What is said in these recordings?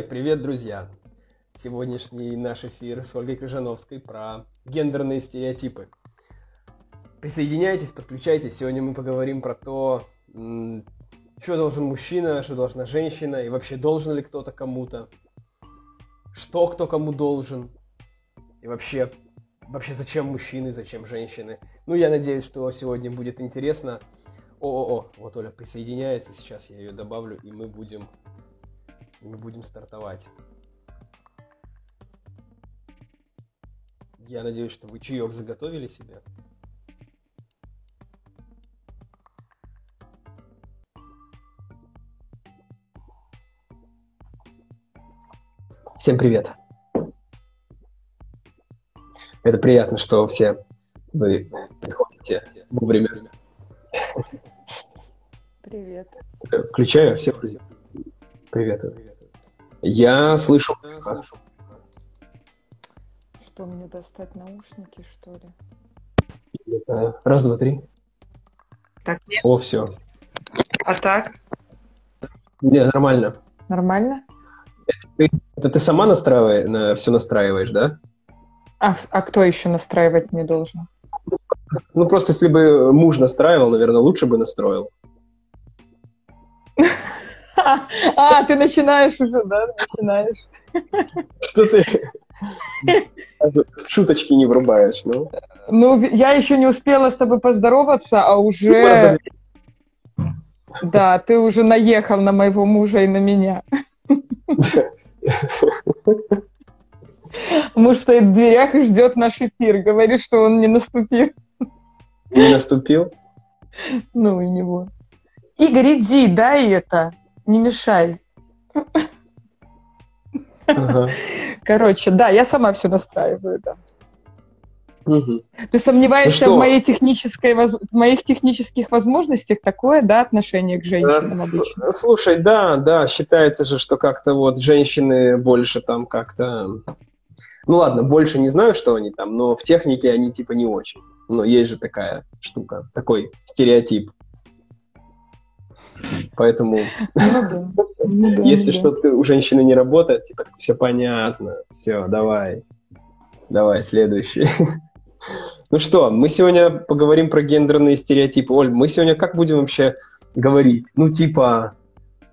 Привет, друзья! Сегодняшний наш эфир с Ольгой Крыжановской про гендерные стереотипы. Присоединяйтесь, подключайтесь. Сегодня мы поговорим про то, что должен мужчина, что должна женщина, и вообще должен ли кто-то кому-то, что кто кому должен, и вообще, вообще зачем мужчины, зачем женщины. Ну, я надеюсь, что сегодня будет интересно. О-о-о, вот Оля присоединяется, сейчас я ее добавлю, и мы будем мы будем стартовать. Я надеюсь, что вы чаек заготовили себе. Всем привет. Это приятно, что все вы приходите вовремя. Привет. Включаю. Всем привет. Привет. Я слышу. Что, мне достать наушники, что ли? Раз, два, три. Так, нет? О, все. А так? Не, нормально. Нормально? Это ты, это ты сама настраиваешь, на, все настраиваешь, да? А, а кто еще настраивать не должен? Ну, просто если бы муж настраивал, наверное, лучше бы настроил. А, ты начинаешь уже, да? Начинаешь. Что ты шуточки не врубаешь, ну? Ну, я еще не успела с тобой поздороваться, а уже... Да, ты уже наехал на моего мужа и на меня. Муж стоит в дверях и ждет наш эфир. Говорит, что он не наступил. Не наступил? Ну и него. Игорь, иди, дай это не мешай. Ага. Короче, да, я сама все настраиваю, да. Угу. Ты сомневаешься ну в моей технической, в моих технических возможностях такое, да, отношение к женщинам обычно? Слушай, да, да, считается же, что как-то вот женщины больше там как-то... Ну ладно, больше не знаю, что они там, но в технике они типа не очень. Но есть же такая штука, такой стереотип. Поэтому, ну ну если что-то у женщины не работает, типа, все понятно, все, давай, давай, следующий. Ну что, мы сегодня поговорим про гендерные стереотипы. Оль, мы сегодня как будем вообще говорить? Ну, типа,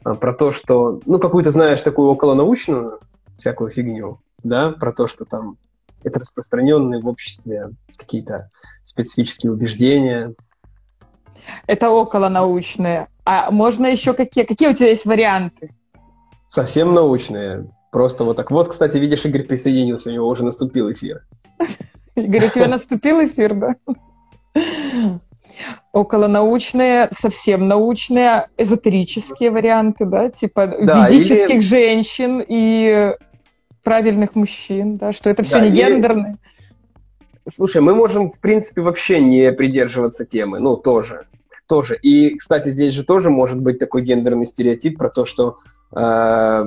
а, про то, что, ну, какую-то, знаешь, такую околонаучную всякую фигню, да, про то, что там это распространенные в обществе какие-то специфические убеждения. Это околонаучные. А можно еще какие? Какие у тебя есть варианты? Совсем научные. Просто вот так. Вот, кстати, видишь, Игорь присоединился, у него уже наступил эфир. Игорь, у тебя наступил эфир, да? Околонаучные, совсем научные, эзотерические варианты, да, типа да, ведических или... женщин и правильных мужчин, да, что это все да, не или... гендерное. Слушай, мы можем, в принципе, вообще не придерживаться темы, ну, тоже тоже. И, кстати, здесь же тоже может быть такой гендерный стереотип про то, что э,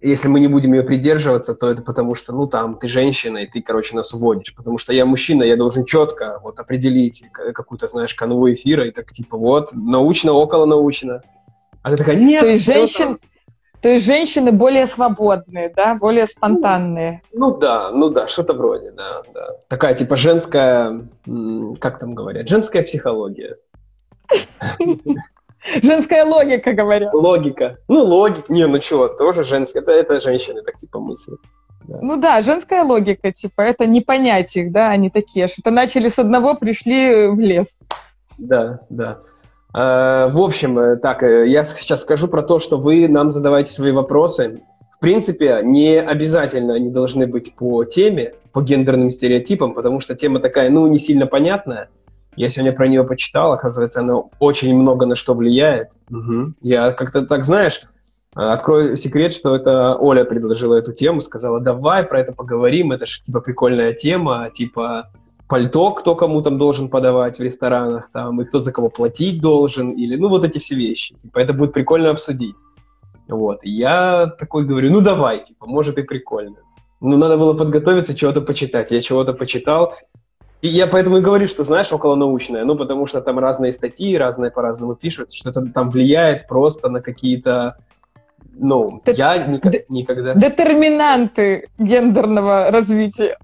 если мы не будем ее придерживаться, то это потому что, ну, там, ты женщина, и ты, короче, нас уводишь. Потому что я мужчина, я должен четко вот определить какую-то, знаешь, канву эфира, и так, типа, вот, научно, около научно. А ты такая, нет, то есть женщин, То есть женщины более свободные, да, более спонтанные. Ну, ну да, ну да, что-то вроде, да, да. Такая типа женская, как там говорят, женская психология. Женская логика, говорят. Логика. Ну, логика. Не, ну чего, тоже женская. Это, это женщины так типа мыслят. Да. Ну да, женская логика, типа, это не понять их, да, они такие, что-то начали с одного, пришли в лес. Да, да. А, в общем, э, так, э, я сейчас скажу про то, что вы нам задавайте свои вопросы. В принципе, не обязательно они должны быть по теме, по гендерным стереотипам, потому что тема такая, ну, не сильно понятная. Я сегодня про нее почитал, оказывается, она очень много на что влияет. Угу. Я как-то так, знаешь, открою секрет, что это Оля предложила эту тему, сказала, давай про это поговорим, это же типа прикольная тема, типа пальто, кто кому там должен подавать в ресторанах, там, и кто за кого платить должен, или, ну, вот эти все вещи. Типа, это будет прикольно обсудить. Вот, и я такой говорю, ну, давай, типа, может и прикольно. Ну, надо было подготовиться, чего-то почитать. Я чего-то почитал, и я поэтому и говорю, что, знаешь, околонаучное, ну, потому что там разные статьи, разные по-разному пишут, что это там влияет просто на какие-то Ну, Д- я ник- никогда... Детерминанты гендерного развития.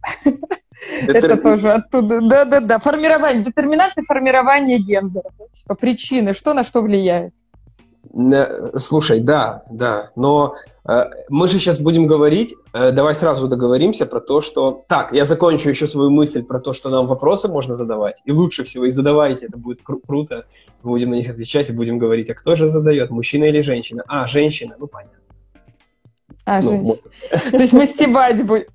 Это тоже оттуда. Да-да-да. Формирование. Детерминанты формирования гендера. Типа причины. Что на что влияет? Слушай, да, да, но мы же сейчас будем говорить, э, давай сразу договоримся про то, что... Так, я закончу еще свою мысль про то, что нам вопросы можно задавать, и лучше всего и задавайте, это будет кру- круто, будем на них отвечать и будем говорить, а кто же задает, мужчина или женщина? А, женщина, ну понятно. А, ну, женщина. Вот. То есть мы стебать будем.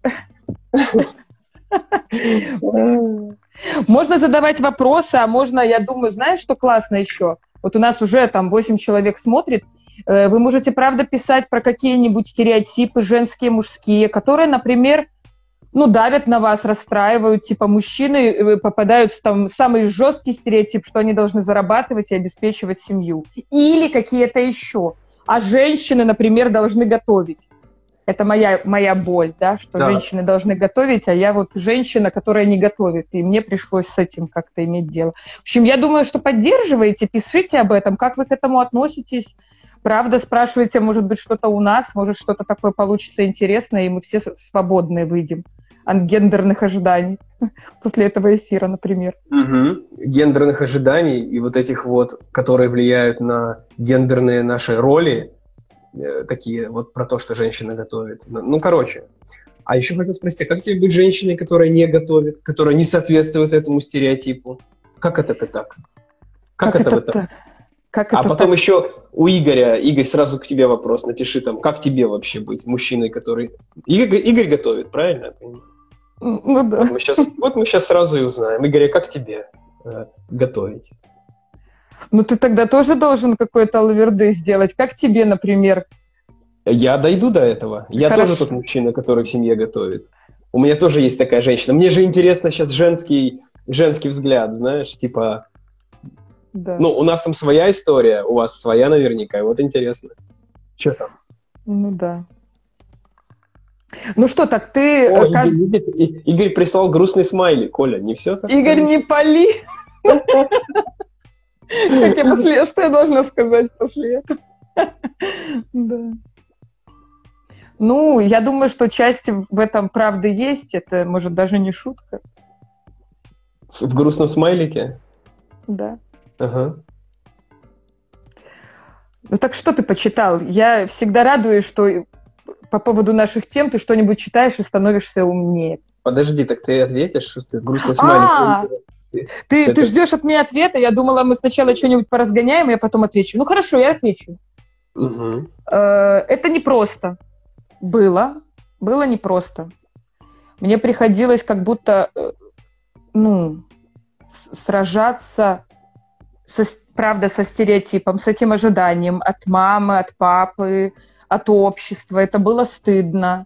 Можно задавать вопросы, а можно, я думаю, знаешь, что классно еще? Вот у нас уже там 8 человек смотрит. Э, вы можете, правда, писать про какие-нибудь стереотипы женские, мужские, которые, например, ну, давят на вас, расстраивают, типа мужчины э, попадают в там самый жесткий стереотип, что они должны зарабатывать и обеспечивать семью. Или какие-то еще. А женщины, например, должны готовить. Это моя, моя боль, да, что да. женщины должны готовить, а я вот женщина, которая не готовит, и мне пришлось с этим как-то иметь дело. В общем, я думаю, что поддерживаете, пишите об этом, как вы к этому относитесь, правда, спрашивайте, может быть, что-то у нас, может, что-то такое получится интересное, и мы все свободные выйдем от гендерных ожиданий после этого эфира, например. Угу. Гендерных ожиданий и вот этих вот, которые влияют на гендерные наши роли, Э, такие вот про то, что женщина готовит. Ну, ну, короче. А еще хотел спросить, а как тебе быть женщиной, которая не готовит, которая не соответствует этому стереотипу? Как это ты так? Как, как это, это так? Как а это потом так? еще у Игоря, Игорь, сразу к тебе вопрос, напиши там, как тебе вообще быть мужчиной, который... Игорь, Игорь готовит, правильно? Ну да. Вот мы, сейчас, вот мы сейчас сразу и узнаем. Игорь, а как тебе э, готовить? Ну, ты тогда тоже должен какой-то лаверды сделать. Как тебе, например? Я дойду до этого. Я Хорошо. тоже тот мужчина, который в семье готовит. У меня тоже есть такая женщина. Мне же интересно сейчас женский, женский взгляд, знаешь, типа... Да. Ну, у нас там своя история, у вас своя наверняка, и вот интересно. Что там? Ну да. Ну что, так ты... О, кажд... Игорь, Игорь, Игорь прислал грустный смайли. Коля, не все так? Игорь, не пали! Как я после... Что я должна сказать после этого? Да. Ну, я думаю, что часть в этом правды есть. Это, может, даже не шутка. В грустном смайлике? Да. Ага. Ну так что ты почитал? Я всегда радуюсь, что по поводу наших тем ты что-нибудь читаешь и становишься умнее. Подожди, так ты ответишь, что ты грустно смайлик. А, ты, ты ждешь от меня ответа. Я думала, мы сначала что-нибудь поразгоняем, я потом отвечу. Ну хорошо, я отвечу. Угу. Это непросто. Было. Было непросто. Мне приходилось как будто, э, ну, сражаться, со, правда, со стереотипом, с этим ожиданием от мамы, от папы, от общества. Это было стыдно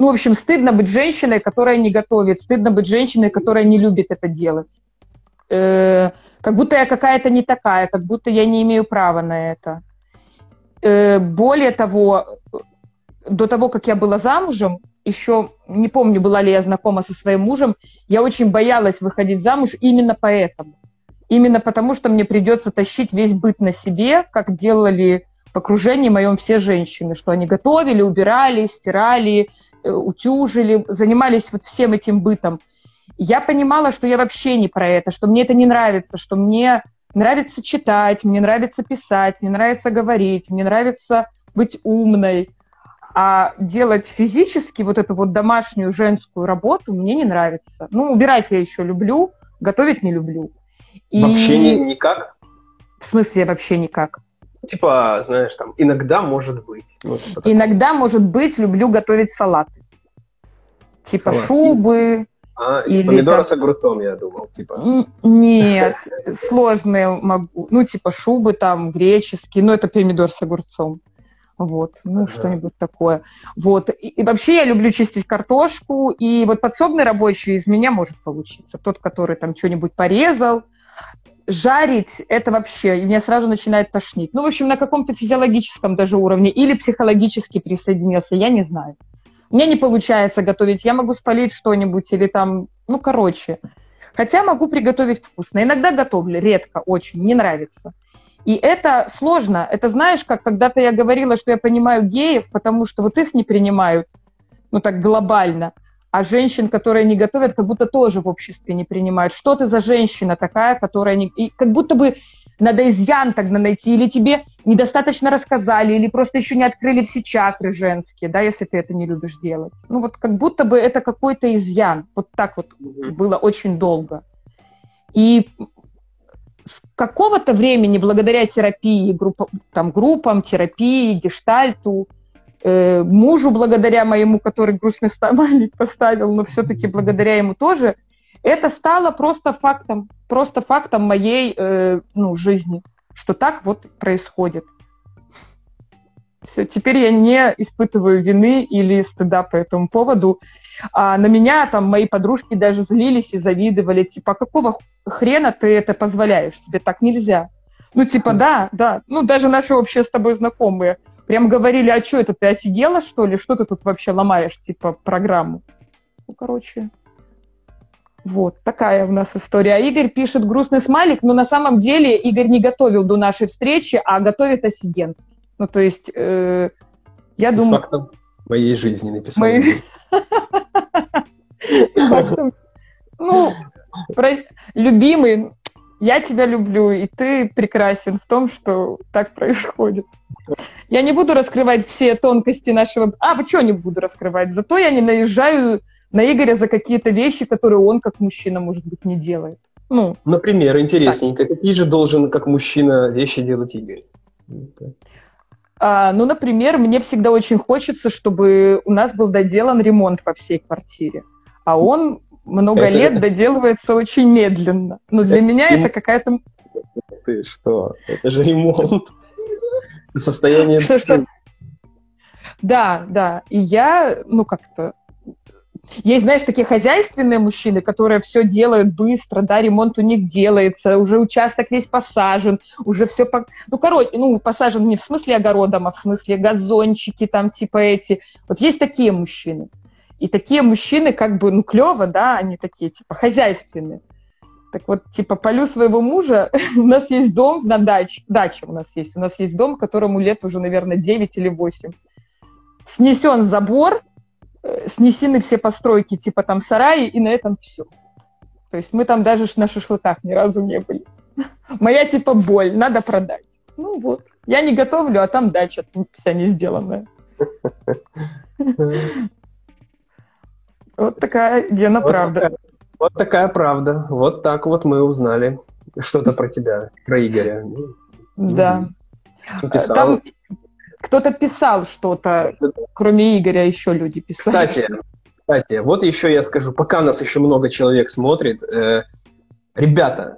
ну, в общем, стыдно быть женщиной, которая не готовит, стыдно быть женщиной, которая не любит это делать. Э, как будто я какая-то не такая, как будто я не имею права на это. Э, более того, до того, как я была замужем, еще не помню, была ли я знакома со своим мужем, я очень боялась выходить замуж именно поэтому. Именно потому, что мне придется тащить весь быт на себе, как делали в окружении моем все женщины, что они готовили, убирали, стирали, Э, утюжили, занимались вот всем этим бытом. Я понимала, что я вообще не про это, что мне это не нравится, что мне нравится читать, мне нравится писать, мне нравится говорить, мне нравится быть умной. А делать физически вот эту вот домашнюю женскую работу мне не нравится. Ну, убирать я еще люблю, готовить не люблю. И... Вообще не, никак? В смысле вообще никак? Типа, знаешь, там, иногда может быть. Ну, типа иногда может быть, люблю готовить салаты. Типа Салат. шубы. А, из помидора там... с огурцом, я думал, типа. Нет, сложные могу. Ну, типа шубы там, греческие, ну, это помидор с огурцом. Вот, ну, ага. что-нибудь такое. Вот. И, и вообще я люблю чистить картошку, и вот подсобный рабочий из меня может получиться. Тот, который там что-нибудь порезал, жарить это вообще, и меня сразу начинает тошнить. Ну, в общем, на каком-то физиологическом даже уровне или психологически присоединился, я не знаю. У меня не получается готовить, я могу спалить что-нибудь или там, ну, короче. Хотя могу приготовить вкусно. Иногда готовлю, редко, очень, не нравится. И это сложно. Это знаешь, как когда-то я говорила, что я понимаю геев, потому что вот их не принимают, ну так глобально, а женщин, которые не готовят, как будто тоже в обществе не принимают. Что ты за женщина такая, которая не... И как будто бы надо изъян тогда найти, или тебе недостаточно рассказали, или просто еще не открыли все чакры женские, да, если ты это не любишь делать. Ну вот как будто бы это какой-то изъян. Вот так вот mm-hmm. было очень долго. И с какого-то времени, благодаря терапии, группа, там, группам, терапии, гештальту, э, мужу благодаря моему, который грустный стамалик поставил, но все-таки благодаря ему тоже, это стало просто фактом, просто фактом моей э, ну, жизни, что так вот происходит. Все, теперь я не испытываю вины или стыда по этому поводу. А на меня там мои подружки даже злились и завидовали, типа, «А какого хрена ты это позволяешь себе? Так нельзя. Ну, типа, да, да. Ну, даже наши общие с тобой знакомые прям говорили, а что это, ты офигела, что ли? Что ты тут вообще ломаешь, типа, программу? Ну, короче, вот, такая у нас история. А Игорь пишет грустный смайлик, но на самом деле Игорь не готовил до нашей встречи, а готовит офигенски. Ну, то есть, э, я думаю... Фактом моей жизни написал. Ну, любимый, я тебя люблю, и ты прекрасен в том, что так происходит. Я не буду раскрывать все тонкости нашего... А, почему не буду раскрывать? Зато я не наезжаю на Игоря за какие-то вещи, которые он как мужчина, может быть, не делает. Ну, Например, интересненько, так. какие же должен как мужчина вещи делать Игорь? А, ну, например, мне всегда очень хочется, чтобы у нас был доделан ремонт во всей квартире. А он много это... лет доделывается очень медленно. Но для это... меня это какая-то... Ты что? Это же ремонт. Состояние... Что, что? Да, да. И я, ну, как-то есть, знаешь, такие хозяйственные мужчины, которые все делают быстро, да, ремонт у них делается, уже участок весь посажен, уже все, по... ну, короче, ну, посажен не в смысле огородом, а в смысле газончики там типа эти. Вот есть такие мужчины. И такие мужчины как бы, ну, клево, да, они такие, типа, хозяйственные. Так вот, типа, полю своего мужа, у нас есть дом на даче, дача у нас есть, у нас есть дом, которому лет уже, наверное, 9 или 8. Снесен забор, Э, снесены все постройки, типа там сараи, и на этом все. То есть мы там даже на шашлыках ни разу не были. Моя типа боль, надо продать. Ну вот. Я не готовлю, а там дача вся не сделанная. Вот такая Гена правда. Вот такая правда. Вот так вот мы узнали что-то про тебя, про Игоря. Да. Там кто-то писал что-то, кроме Игоря, еще люди писали. Кстати, кстати, вот еще я скажу, пока нас еще много человек смотрит, э, ребята,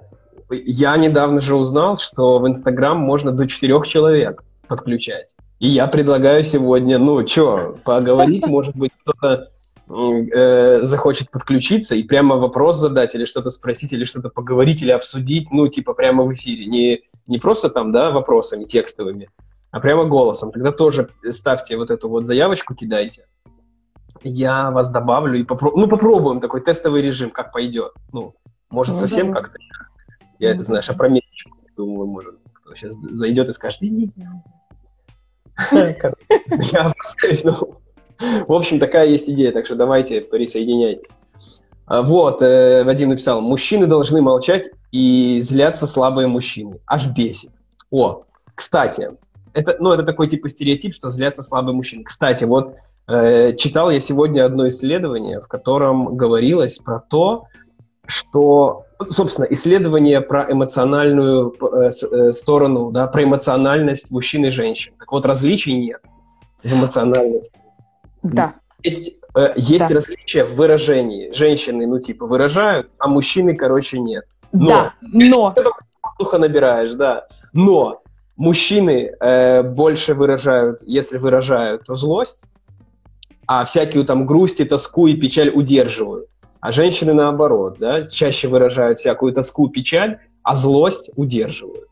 я недавно же узнал, что в Инстаграм можно до четырех человек подключать. И я предлагаю сегодня, ну, что, поговорить, может быть, кто-то э, захочет подключиться и прямо вопрос задать, или что-то спросить, или что-то поговорить, или обсудить, ну, типа прямо в эфире. Не, не просто там, да, вопросами текстовыми, а прямо голосом. Тогда тоже ставьте вот эту вот заявочку, кидайте. Я вас добавлю и попробуем, ну, попробуем такой тестовый режим, как пойдет. Ну, может, ну, совсем да. как-то. Я ну, это, знаешь, опрометчику, думаю, может, кто сейчас зайдет и скажет, иди. Я опасаюсь, ну. В общем, такая есть идея, так что давайте присоединяйтесь. А, вот, э, Вадим написал, мужчины должны молчать и злятся слабые мужчины. Аж бесит. О, кстати, это, ну, это такой типа стереотип, что злятся слабые мужчины. Кстати, вот э, читал я сегодня одно исследование, в котором говорилось про то, что, собственно, исследование про эмоциональную э, э, сторону, да, про эмоциональность мужчин и женщин. Так вот, различий нет в эмоциональности. Да. Есть, э, есть да. различия в выражении. Женщины, ну, типа, выражают, а мужчины, короче, нет. Но, да, но... Воздуха набираешь, да. Но мужчины э, больше выражают, если выражают, то злость, а всякую там грусть и тоску и печаль удерживают. А женщины наоборот, да, чаще выражают всякую тоску, печаль, а злость удерживают.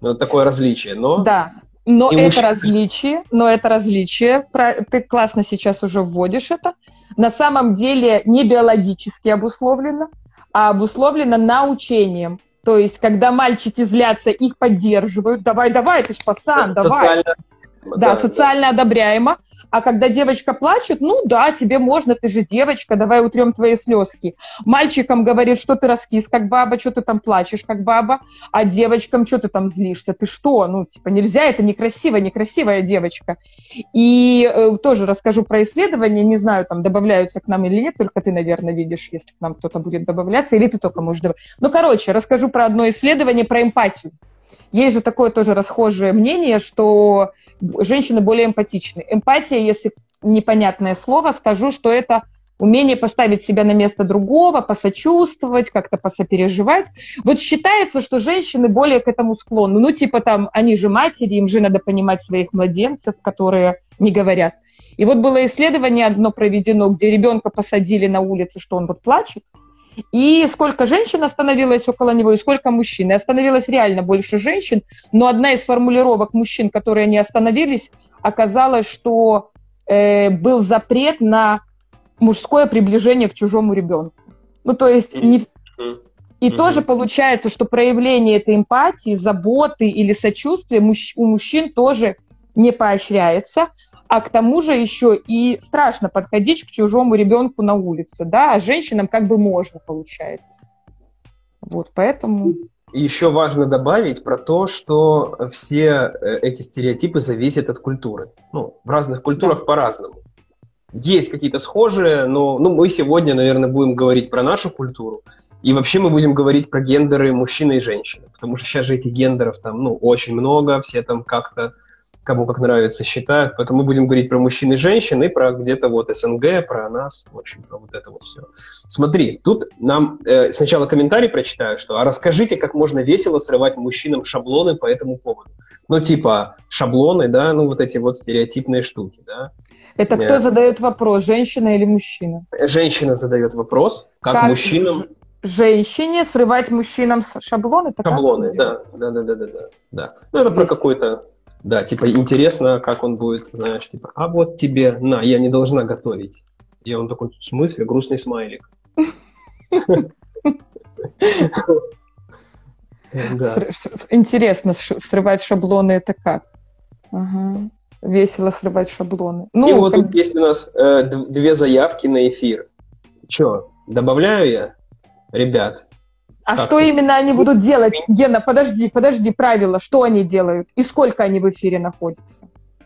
Ну, такое различие, но... Да, но и это мужчины... различие, но это различие, ты классно сейчас уже вводишь это, на самом деле не биологически обусловлено, а обусловлено научением То есть, когда мальчики злятся, их поддерживают. Давай, давай, ты ж пацан, давай. Да, да, социально одобряемо. А когда девочка плачет, ну да, тебе можно, ты же девочка, давай утрем твои слезки. Мальчикам говорит, что ты раскис, как баба, что ты там плачешь, как баба, а девочкам, что ты там злишься, ты что? Ну, типа, нельзя, это некрасиво, некрасивая девочка. И э, тоже расскажу про исследования, не знаю, там добавляются к нам или нет, только ты, наверное, видишь, если к нам кто-то будет добавляться, или ты только можешь добавить. Ну, короче, расскажу про одно исследование про эмпатию. Есть же такое тоже расхожее мнение, что женщины более эмпатичны. Эмпатия, если непонятное слово, скажу, что это умение поставить себя на место другого, посочувствовать, как-то посопереживать. Вот считается, что женщины более к этому склонны. Ну, типа там, они же матери, им же надо понимать своих младенцев, которые не говорят. И вот было исследование одно проведено, где ребенка посадили на улице, что он вот плачет, и сколько женщин остановилось около него, и сколько мужчин. И остановилось реально больше женщин, но одна из формулировок мужчин, которые не остановились, оказалось, что э, был запрет на мужское приближение к чужому ребенку. Ну, то есть не... И mm-hmm. тоже получается, что проявление этой эмпатии, заботы или сочувствия мужч... у мужчин тоже не поощряется, а к тому же еще и страшно подходить к чужому ребенку на улице, да, а женщинам как бы можно, получается. Вот, поэтому... еще важно добавить про то, что все э, эти стереотипы зависят от культуры. Ну, в разных культурах да. по-разному. Есть какие-то схожие, но ну, мы сегодня, наверное, будем говорить про нашу культуру. И вообще мы будем говорить про гендеры мужчины и женщины. Потому что сейчас же этих гендеров там, ну, очень много, все там как-то кому как нравится, считают. Поэтому мы будем говорить про мужчин и женщин и про где-то вот СНГ, про нас, в общем, про вот это вот все. Смотри, тут нам э, сначала комментарий прочитаю, что «А расскажите, как можно весело срывать мужчинам шаблоны по этому поводу». Ну, типа шаблоны, да, ну вот эти вот стереотипные штуки, да. Это кто э, задает вопрос, женщина или мужчина? Женщина задает вопрос, как, как мужчинам... Женщине срывать мужчинам шаблоны? Шаблоны, да, да, да, да, да, да. Ну, это Здесь... про какой-то да, типа интересно, как он будет, знаешь, типа, а вот тебе, на, я не должна готовить. И он такой, в смысле, грустный смайлик. Интересно, срывать шаблоны это как? Весело срывать шаблоны. Ну, И вот тут есть у нас э, две заявки на эфир. Че, добавляю я? Ребят, а что именно они будут делать? Гена, подожди, подожди, правила, что они делают и сколько они в эфире находятся?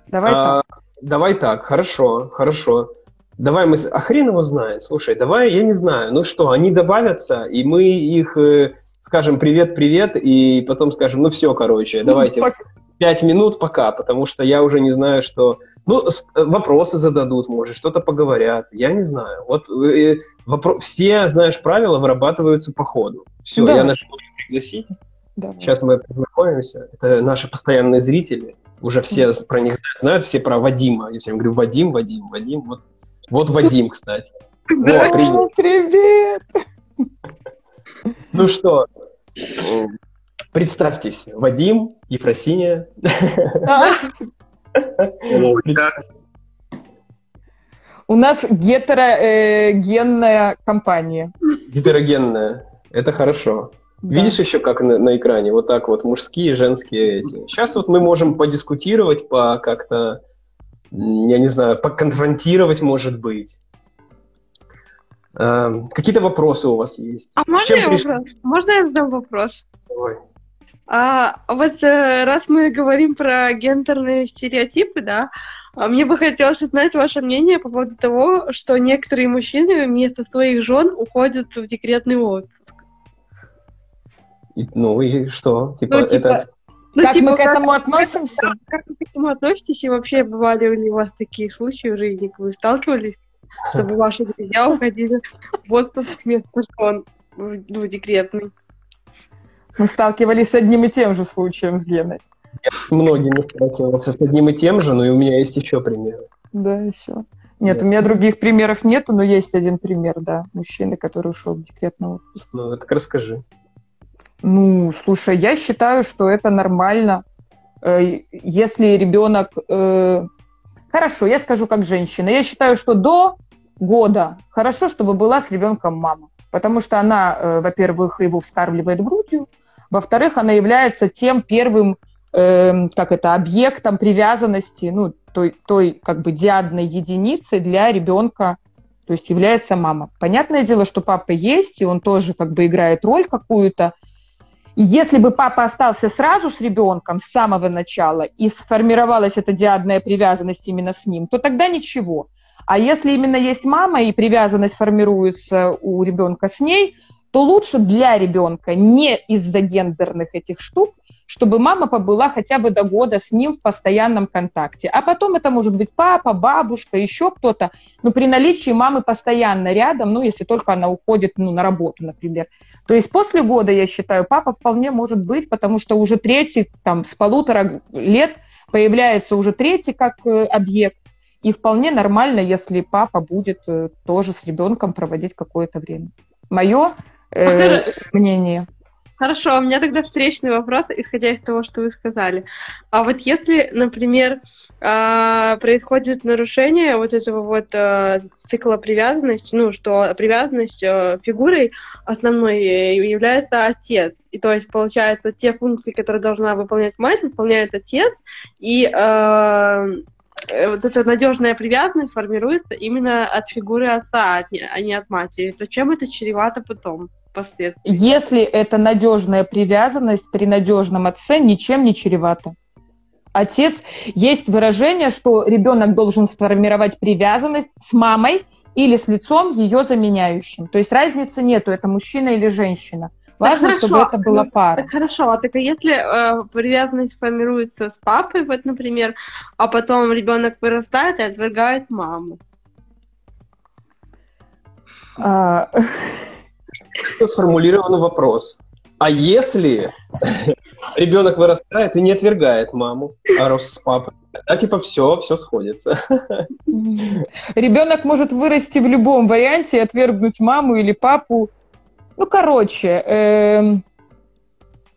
Давай а, так. Давай так, хорошо, хорошо. Давай мы... А хрен его знает. Слушай, давай, я не знаю. Ну что, они добавятся, и мы их э, скажем привет-привет, и потом скажем, ну все, короче, давайте пять минут пока, потому что я уже не знаю, что... Ну, э, вопросы зададут, может, что-то поговорят, я не знаю. Вот э, э вопро... все, знаешь, правила вырабатываются по ходу. Все, да. я нажму пригласить. Да. Сейчас мы познакомимся. Это наши постоянные зрители. Уже все да. про них знают, знают все про Вадима. Я всем говорю, Вадим, Вадим, Вадим. Вот, вот Вадим, кстати. Привет. привет. Ну что, представьтесь, Вадим, Ефросиния. У нас гетерогенная компания. Гетерогенная. Это хорошо. Да. Видишь еще как на, на экране? Вот так вот мужские, женские эти. Сейчас вот мы можем подискутировать, по как-то, я не знаю, поконфронтировать, может быть. Э, какие-то вопросы у вас есть? А можно я, приш... вопрос? можно я задам вопрос? Давай. А, вот э, раз мы говорим про гендерные стереотипы, да, а мне бы хотелось узнать ваше мнение по поводу того, что некоторые мужчины вместо своих жен уходят в декретный отпуск. И, ну и что? Типа, ну, типа это... Ну, как типа, мы к этому как, относимся? Как, как вы к этому относитесь? И вообще, бывали ли у вас такие случаи в жизни? Вы сталкивались, чтобы ваши друзья уходили в отпуск вместо жен в, в декретный? Мы сталкивались с одним и тем же случаем с Геной. Я с многими сталкивался с одним и тем же, но и у меня есть еще примеры. Да, еще. Нет, да. у меня других примеров нету, но есть один пример, да, мужчины, который ушел в декретный отпуск. Ну, так расскажи. Ну, слушай, я считаю, что это нормально. Э, если ребенок... Э, хорошо, я скажу как женщина. Я считаю, что до года хорошо, чтобы была с ребенком мама. Потому что она, э, во-первых, его вскармливает грудью, Во-вторых, она является тем первым, э, как это, объектом привязанности, ну, той, той как бы диадной единицей для ребенка, то есть является мама. Понятное дело, что папа есть, и он тоже как бы играет роль какую-то, и если бы папа остался сразу с ребенком с самого начала и сформировалась эта диадная привязанность именно с ним, то тогда ничего. А если именно есть мама и привязанность формируется у ребенка с ней, то лучше для ребенка не из-за гендерных этих штук, чтобы мама побыла хотя бы до года с ним в постоянном контакте. А потом это может быть папа, бабушка, еще кто-то. Но при наличии мамы постоянно рядом, ну, если только она уходит ну, на работу, например. То есть после года, я считаю, папа вполне может быть, потому что уже третий, там, с полутора лет появляется уже третий как э, объект. И вполне нормально, если папа будет э, тоже с ребенком проводить какое-то время. Мое э, мнение. Хорошо, у меня тогда встречный вопрос, исходя из того, что вы сказали. А вот если, например, а, происходит нарушение вот этого вот а, цикла привязанности, ну, что привязанность а, фигурой основной является отец. И то есть, получается, те функции, которые должна выполнять мать, выполняет отец, и э, вот эта надежная привязанность формируется именно от фигуры отца, а не от матери. То чем это чревато потом? последствий. Если это надежная привязанность при надежном отце, ничем не чревато. Отец, есть выражение, что ребенок должен сформировать привязанность с мамой или с лицом ее заменяющим. То есть разницы нету, это мужчина или женщина. Важно, так чтобы это была пара. Так хорошо, а так если э, привязанность формируется с папой, вот, например, а потом ребенок вырастает и отвергает маму? А сформулированный вопрос. А если ребенок вырастает и не отвергает маму, а рос с папой, а типа все, все сходится. Ребенок может вырасти в любом варианте и отвергнуть маму или папу. Ну, короче, эм,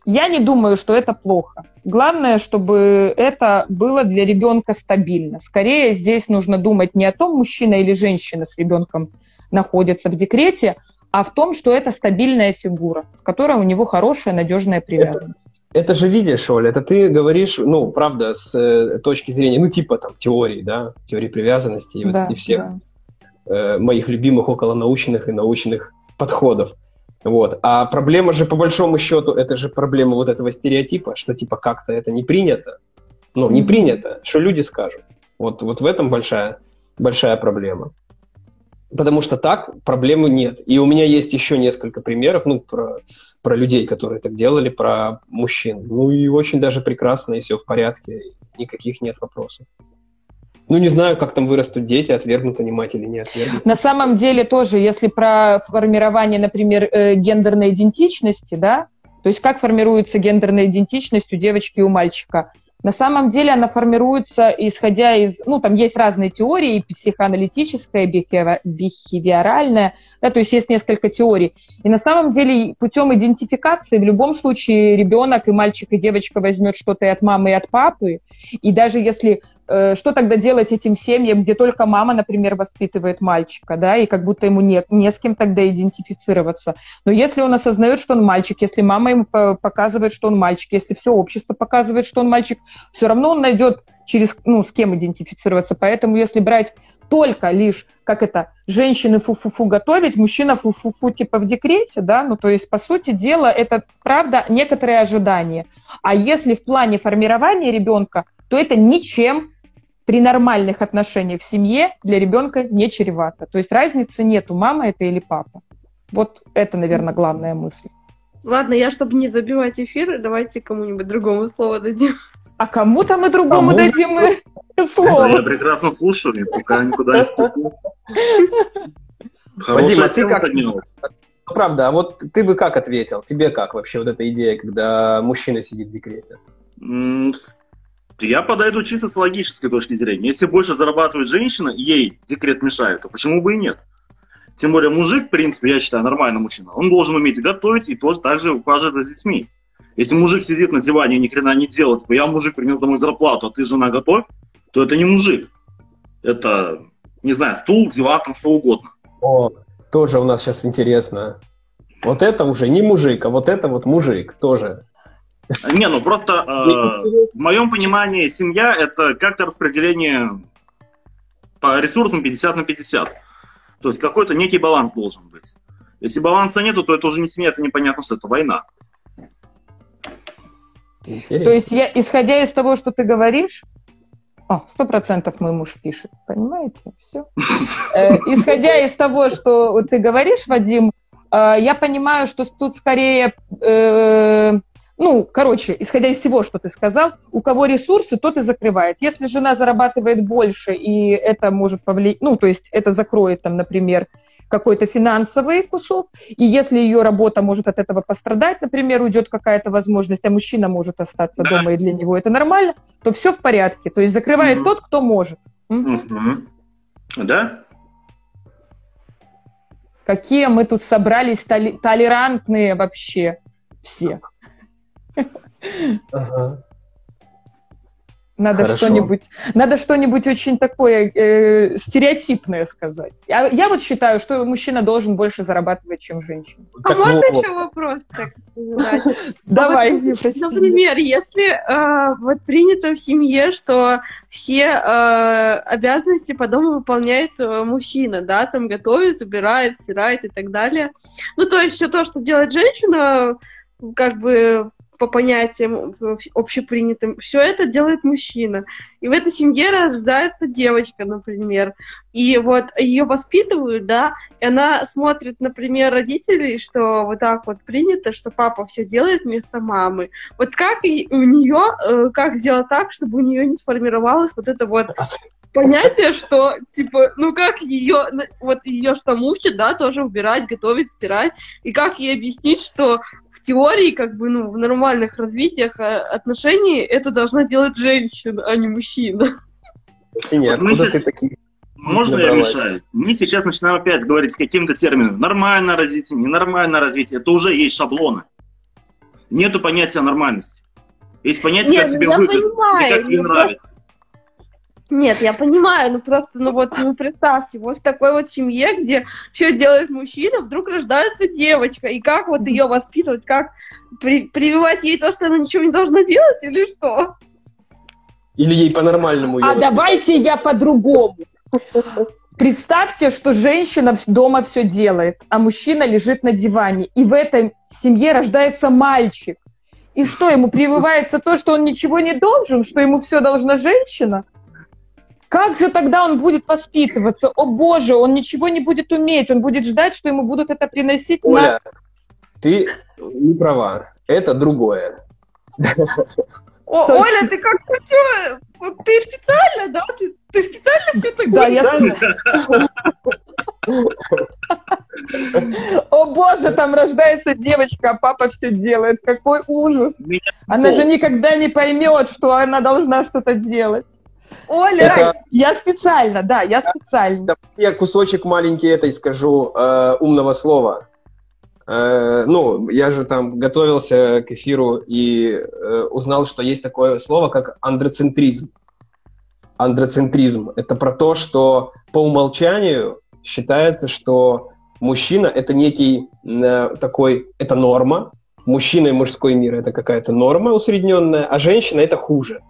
я не думаю, что это плохо. Главное, чтобы это было для ребенка стабильно. Скорее здесь нужно думать не о том, мужчина или женщина с ребенком находится в декрете, а в том, что это стабильная фигура, с которой у него хорошая, надежная привязанность. Это, это же видишь, Оля, это ты говоришь, ну, правда, с э, точки зрения, ну, типа там теории, да, теории привязанности и, да, вот, и всех да. э, моих любимых околонаучных и научных подходов. Вот. А проблема же, по большому счету, это же проблема вот этого стереотипа, что типа как-то это не принято. Ну, не принято, что люди скажут. Вот, вот в этом большая, большая проблема. Потому что так проблемы нет. И у меня есть еще несколько примеров, ну, про, про людей, которые так делали, про мужчин. Ну, и очень даже прекрасно, и все в порядке, никаких нет вопросов. Ну, не знаю, как там вырастут дети, отвергнут они мать или не отвергнут. На самом деле тоже, если про формирование, например, э, гендерной идентичности, да, то есть как формируется гендерная идентичность у девочки и у мальчика – на самом деле она формируется, исходя из... Ну, там есть разные теории, психоаналитическая, бихевиоральная, да, то есть есть несколько теорий. И на самом деле путем идентификации в любом случае ребенок и мальчик, и девочка возьмет что-то и от мамы, и от папы. И даже если что тогда делать этим семьям, где только мама, например, воспитывает мальчика, да, и как будто ему не, не с кем тогда идентифицироваться. Но если он осознает, что он мальчик, если мама ему показывает, что он мальчик, если все общество показывает, что он мальчик, все равно он найдет через, ну, с кем идентифицироваться. Поэтому если брать только лишь, как это, женщины фу-фу-фу готовить, мужчина фу-фу-фу типа в декрете, да, ну, то есть, по сути дела, это, правда, некоторые ожидания. А если в плане формирования ребенка, то это ничем при нормальных отношениях в семье для ребенка не чревато. То есть разницы нету, мама это или папа. Вот это, наверное, главная мысль. Ладно, я, чтобы не забивать эфир, давайте кому-нибудь другому слово дадим. А кому-то мы другому а дадим мы слово. Я прекрасно слушаю, пока никуда не ступлю. Вадим, а ты как? Ну, правда, а вот ты бы как ответил? Тебе как вообще вот эта идея, когда мужчина сидит в декрете? Я подойду чисто с логической точки зрения. Если больше зарабатывает женщина, ей декрет мешает, то почему бы и нет? Тем более мужик, в принципе, я считаю, нормальный мужчина. Он должен уметь готовить и тоже также ухаживать за детьми. Если мужик сидит на диване и ни хрена не делает, типа, я мужик принес домой зарплату, а ты жена готовь, то это не мужик. Это, не знаю, стул, диван, там что угодно. О, тоже у нас сейчас интересно. Вот это уже не мужик, а вот это вот мужик тоже. Не, ну просто э, в моем понимании семья это как-то распределение по ресурсам 50 на 50. То есть какой-то некий баланс должен быть. Если баланса нету, то это уже не семья, это непонятно, что это война. Интересно. То есть я, исходя из того, что ты говоришь, сто процентов мой муж пишет, понимаете? Все. Э, исходя из того, что ты говоришь, Вадим, э, я понимаю, что тут скорее, э, ну, короче, исходя из всего, что ты сказал, у кого ресурсы, тот и закрывает. Если жена зарабатывает больше, и это может повлиять, ну, то есть это закроет там, например, какой-то финансовый кусок, и если ее работа может от этого пострадать, например, уйдет какая-то возможность, а мужчина может остаться да. дома, и для него это нормально, то все в порядке. То есть закрывает угу. тот, кто может. Угу. Да? Какие мы тут собрались толи- толерантные вообще все. Ага. Надо Хорошо. что-нибудь, надо что-нибудь очень такое э, стереотипное сказать. Я, я вот считаю, что мужчина должен больше зарабатывать, чем женщина. А можно еще вопрос так Давай. Например, если э, вот принято в семье, что все э, обязанности по дому выполняет э, мужчина, да, там готовит, убирает, стирает и так далее. Ну, то есть все то, что делает женщина, как бы по понятиям общепринятым, все это делает мужчина. И в этой семье рождается девочка, например. И вот ее воспитывают, да, и она смотрит, например, родителей, что вот так вот принято, что папа все делает вместо мамы. Вот как у нее, э, как сделать так, чтобы у нее не сформировалось вот это вот понятие, что, типа, ну как ее, вот ее что мучит, да, тоже убирать, готовить, стирать, и как ей объяснить, что в теории, как бы, ну, в нормальных развитиях э, отношений это должна делать женщина, а не мужчина. Синяя, откуда сейчас... ты такие? Можно я мешаю? Мы сейчас начинаем опять говорить с каким-то термином. Нормальное развитие, ненормальное развитие. Это уже есть шаблоны. Нету понятия нормальности. Есть понятие, Нет, как тебе выгодно, как тебе нравится. Нет, я понимаю, ну просто, ну вот, ну представьте, вот в такой вот семье, где все делает мужчина, вдруг рождается девочка, и как вот ее воспитывать, как при, прививать ей то, что она ничего не должна делать, или что? Или ей по-нормальному А давайте я по-другому. Представьте, что женщина дома все делает, а мужчина лежит на диване, и в этой семье рождается мальчик. И что, ему прививается то, что он ничего не должен, что ему все должна женщина? Как же тогда он будет воспитываться? О боже, он ничего не будет уметь, он будет ждать, что ему будут это приносить Оля, на... ты не права, это другое. О, Оля, ты как ты что? Ты специально, да? Ты, ты специально все так Да, я О боже, там рождается девочка, а папа все делает. Какой ужас. Она же никогда не поймет, что она должна что-то делать. Оля! Это... Я специально, да, я специально. Я кусочек маленький этой скажу э, умного слова. Э, ну, я же там готовился к эфиру и э, узнал, что есть такое слово, как андроцентризм. Андроцентризм – это про то, что по умолчанию считается, что мужчина – это некий э, такой, это норма, мужчина и мужской мир – это какая-то норма усредненная, а женщина – это хуже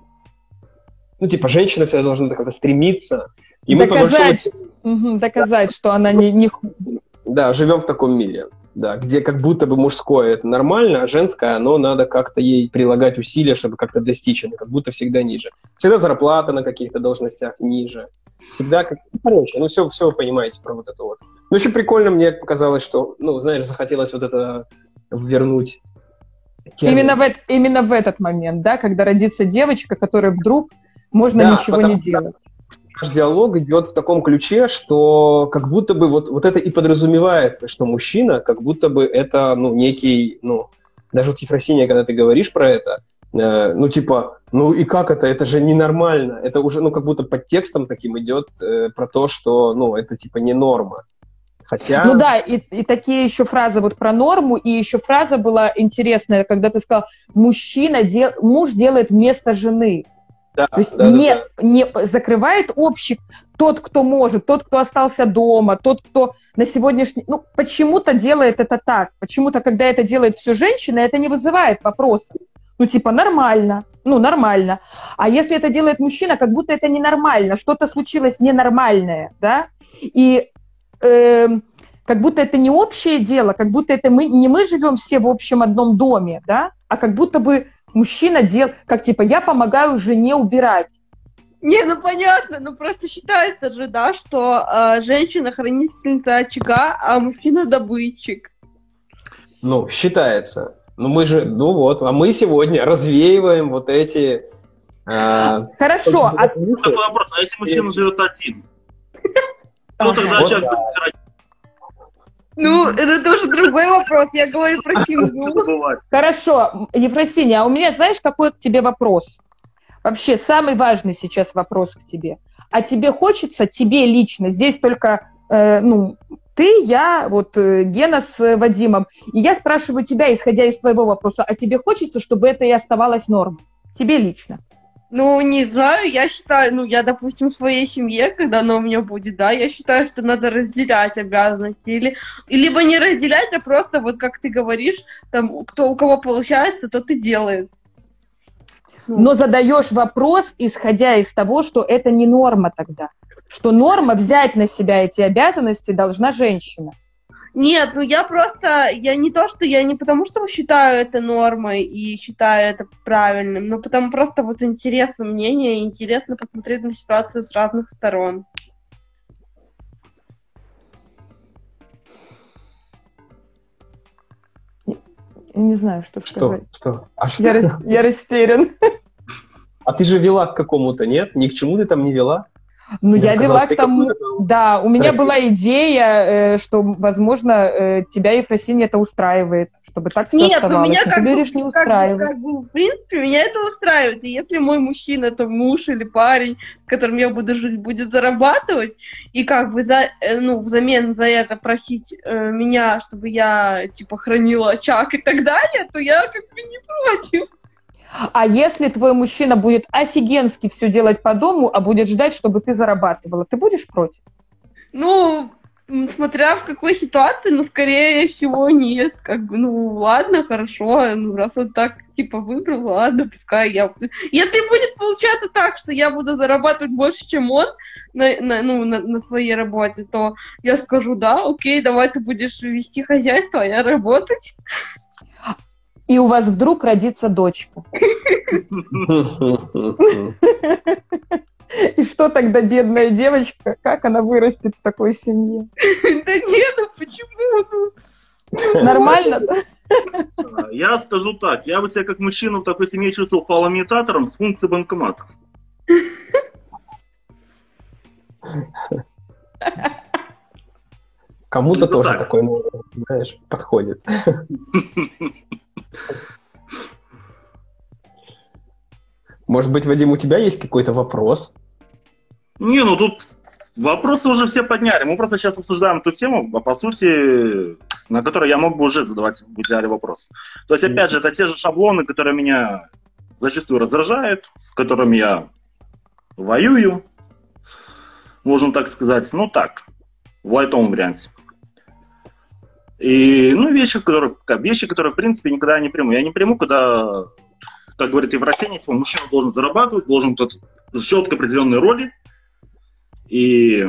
ну, типа, женщина всегда должна как-то стремиться. И доказать, мы, большому... доказать, что она не, не... Да, живем в таком мире, да, где как будто бы мужское это нормально, а женское, оно надо как-то ей прилагать усилия, чтобы как-то достичь, оно как будто всегда ниже. Всегда зарплата на каких-то должностях ниже. Всегда как... Короче, ну все, все вы понимаете про вот это вот. Ну еще прикольно мне показалось, что, ну, знаешь, захотелось вот это вернуть. Именно в, именно в этот момент, да, когда родится девочка, которая вдруг можно да, ничего не делать. Наш диалог идет в таком ключе, что как будто бы вот, вот это и подразумевается, что мужчина, как будто бы это, ну, некий, ну, даже вот Ефросиния, когда ты говоришь про это, э, ну, типа, ну и как это? Это же ненормально. Это уже, ну, как будто под текстом таким идет э, про то, что, ну, это типа не норма. Хотя... Ну да, и, и такие еще фразы вот про норму, и еще фраза была интересная, когда ты сказал, мужчина, дел... муж делает вместо жены. Да, То есть да, не, да. не закрывает общий тот, кто может, тот, кто остался дома, тот, кто на сегодняшний... Ну, почему-то делает это так. Почему-то, когда это делает все женщина, это не вызывает вопросов. Ну, типа, нормально. Ну, нормально. А если это делает мужчина, как будто это ненормально. Что-то случилось ненормальное, да? И э, как будто это не общее дело, как будто это мы, не мы живем все в общем одном доме, да? А как будто бы мужчина делал, как типа, я помогаю жене убирать. Не, ну понятно, ну просто считается же, да, что э, женщина хранительница очага, а мужчина добытчик. Ну, считается. Ну мы же, ну вот, а мы сегодня развеиваем вот эти... Э, Хорошо. А... Такой вопрос, а если мужчина живет один? Кто тогда человек ну, это тоже другой вопрос. Я говорю про семью. Хорошо, Ефросиния, а у меня, знаешь, какой к тебе вопрос? Вообще, самый важный сейчас вопрос к тебе. А тебе хочется, тебе лично, здесь только, э, ну, ты, я, вот э, Гена с Вадимом, и я спрашиваю тебя, исходя из твоего вопроса, а тебе хочется, чтобы это и оставалось нормой? Тебе лично. Ну, не знаю, я считаю, ну, я, допустим, в своей семье, когда она у меня будет, да, я считаю, что надо разделять обязанности. Или, либо не разделять, а просто, вот как ты говоришь, там, кто у кого получается, тот и делает. Но задаешь вопрос, исходя из того, что это не норма тогда что норма взять на себя эти обязанности должна женщина. Нет, ну я просто, я не то, что я не потому, что считаю это нормой и считаю это правильным, но потому просто вот интересно мнение, интересно посмотреть на ситуацию с разных сторон. Я не знаю, что, что сказать. Что? А что? Я, рас... я растерян. А ты же вела к какому-то, нет? Ни к чему ты там не вела? Ну, я вела к тому... Да, у меня была идея, э, что, возможно, э, тебя, Ефросинья, это устраивает, чтобы так все Нет, оставалось. Ну, меня как ты говоришь, не устраивает. Как, как бы, в принципе, меня это устраивает. И если мой мужчина, это муж или парень, с которым я буду жить, будет зарабатывать, и как бы за, э, ну, взамен за это просить э, меня, чтобы я, типа, хранила очаг и так далее, то я как бы не против. А если твой мужчина будет офигенски все делать по дому, а будет ждать, чтобы ты зарабатывала, ты будешь против? Ну, смотря в какой ситуации, но скорее всего нет. Как бы, ну ладно, хорошо, ну раз он так типа выбрал, ладно, пускай я. Если будет получаться так, что я буду зарабатывать больше, чем он на, на, ну, на, на своей работе, то я скажу, да, окей, давай ты будешь вести хозяйство, а я работать и у вас вдруг родится дочка. И что тогда бедная девочка, как она вырастет в такой семье? Да нет, ну почему? Нормально? Я скажу так, я бы себя как мужчина в такой семье чувствовал фалоимитатором с функцией банкомата. Кому-то тоже такой, знаешь, подходит. Может быть, Вадим, у тебя есть какой-то вопрос? Не, ну тут вопросы уже все подняли. Мы просто сейчас обсуждаем эту тему, а по сути, на которой я мог бы уже задавать в идеале вопрос. То есть, опять же, это те же шаблоны, которые меня зачастую раздражают, с которыми я воюю, можно так сказать. Ну так, в лайтовом варианте. И, ну, вещи, которые, вещи, которые, в принципе, никогда не приму. Я не приму, когда, как говорит Евросений, типа, мужчина должен зарабатывать, должен тот четко определенные роли, и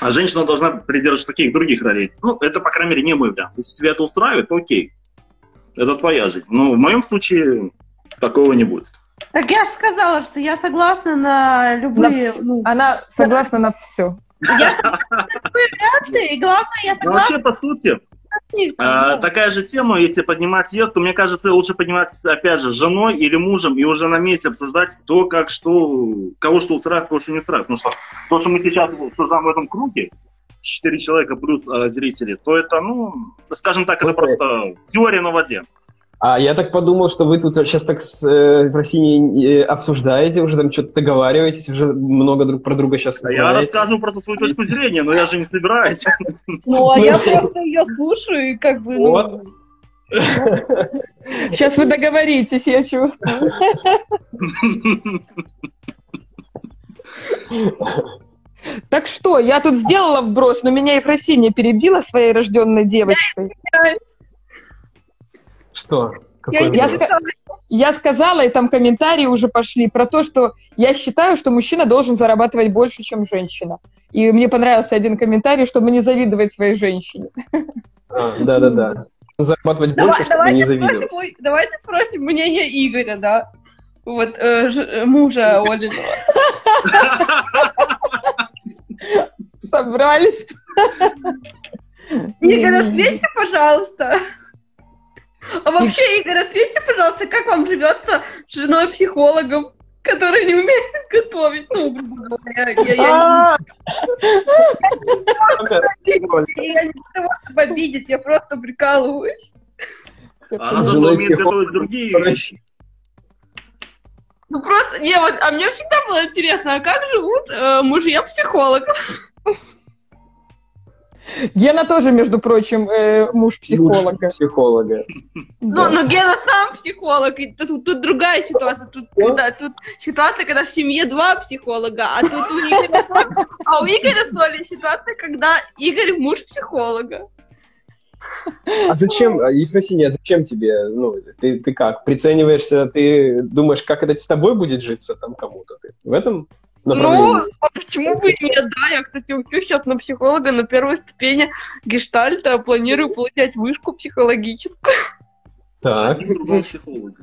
а женщина должна придерживаться таких других ролей. Ну, это, по крайней мере, не мой вариант. Если тебя это устраивает, то окей. Это твоя жизнь. Но в моем случае такого не будет. Так я сказала, что я согласна на любые... На ну, Она согласна на все. Я и главное, я ну, Вообще, по сути, а, такая же тема, если поднимать ее, то мне кажется, лучше поднимать, опять же, с женой или мужем и уже на месте обсуждать то, как что, кого что устраивает, кого что не устраивает. Потому что то, что мы сейчас обсуждаем в этом круге, четыре человека плюс э, зрители, то это, ну, скажем так, это просто теория на воде. А я так подумал, что вы тут сейчас так с, э, в России э, обсуждаете, уже там что-то договариваетесь, уже много друг про друга сейчас а Я рассказываю просто свою точку зрения, но я же не собираюсь. Ну, а я просто ее слушаю и как бы... Ну, Сейчас вы договоритесь, я чувствую. Так что, я тут сделала вброс, но меня Ефросинья перебила своей рожденной девочкой. Что? Я, я, я сказала, и там комментарии уже пошли про то, что я считаю, что мужчина должен зарабатывать больше, чем женщина. И мне понравился один комментарий, чтобы не завидовать своей женщине. А, да-да-да. Зарабатывать Давай, больше, чтобы не завидовать. Спросим, давайте спросим мнение Игоря, да? Вот, э, ж, мужа Олинова. Собрались. Игорь, ответьте, пожалуйста. А вообще, Игорь, ответьте, пожалуйста, как вам живется с женой-психологом, которая не умеет готовить? Ну, грубо говоря, я, я, я не для того, чтобы обидеть, я просто прикалываюсь. Она зато умеет готовить другие вещи. Ну просто, не, вот, а мне всегда было интересно, а как живут э, мужья психологов? Гена тоже, между прочим, э, муж психолога. Муж психолога. Ну, но Гена сам психолог. И тут, тут другая ситуация. Тут, когда, тут ситуация, когда в семье два психолога, а тут у Игоря, а у Игоря с Олей ситуация, когда Игорь муж психолога. А зачем, Ефросинья, а зачем тебе, ну, ты, ты как, прицениваешься, ты думаешь, как это с тобой будет житься там кому-то? Ты в этом ну, а почему бы и нет, да? Я, кстати, учусь сейчас на психолога на первой ступени гештальта, планирую получать вышку психологическую. Так. Кругом психологи.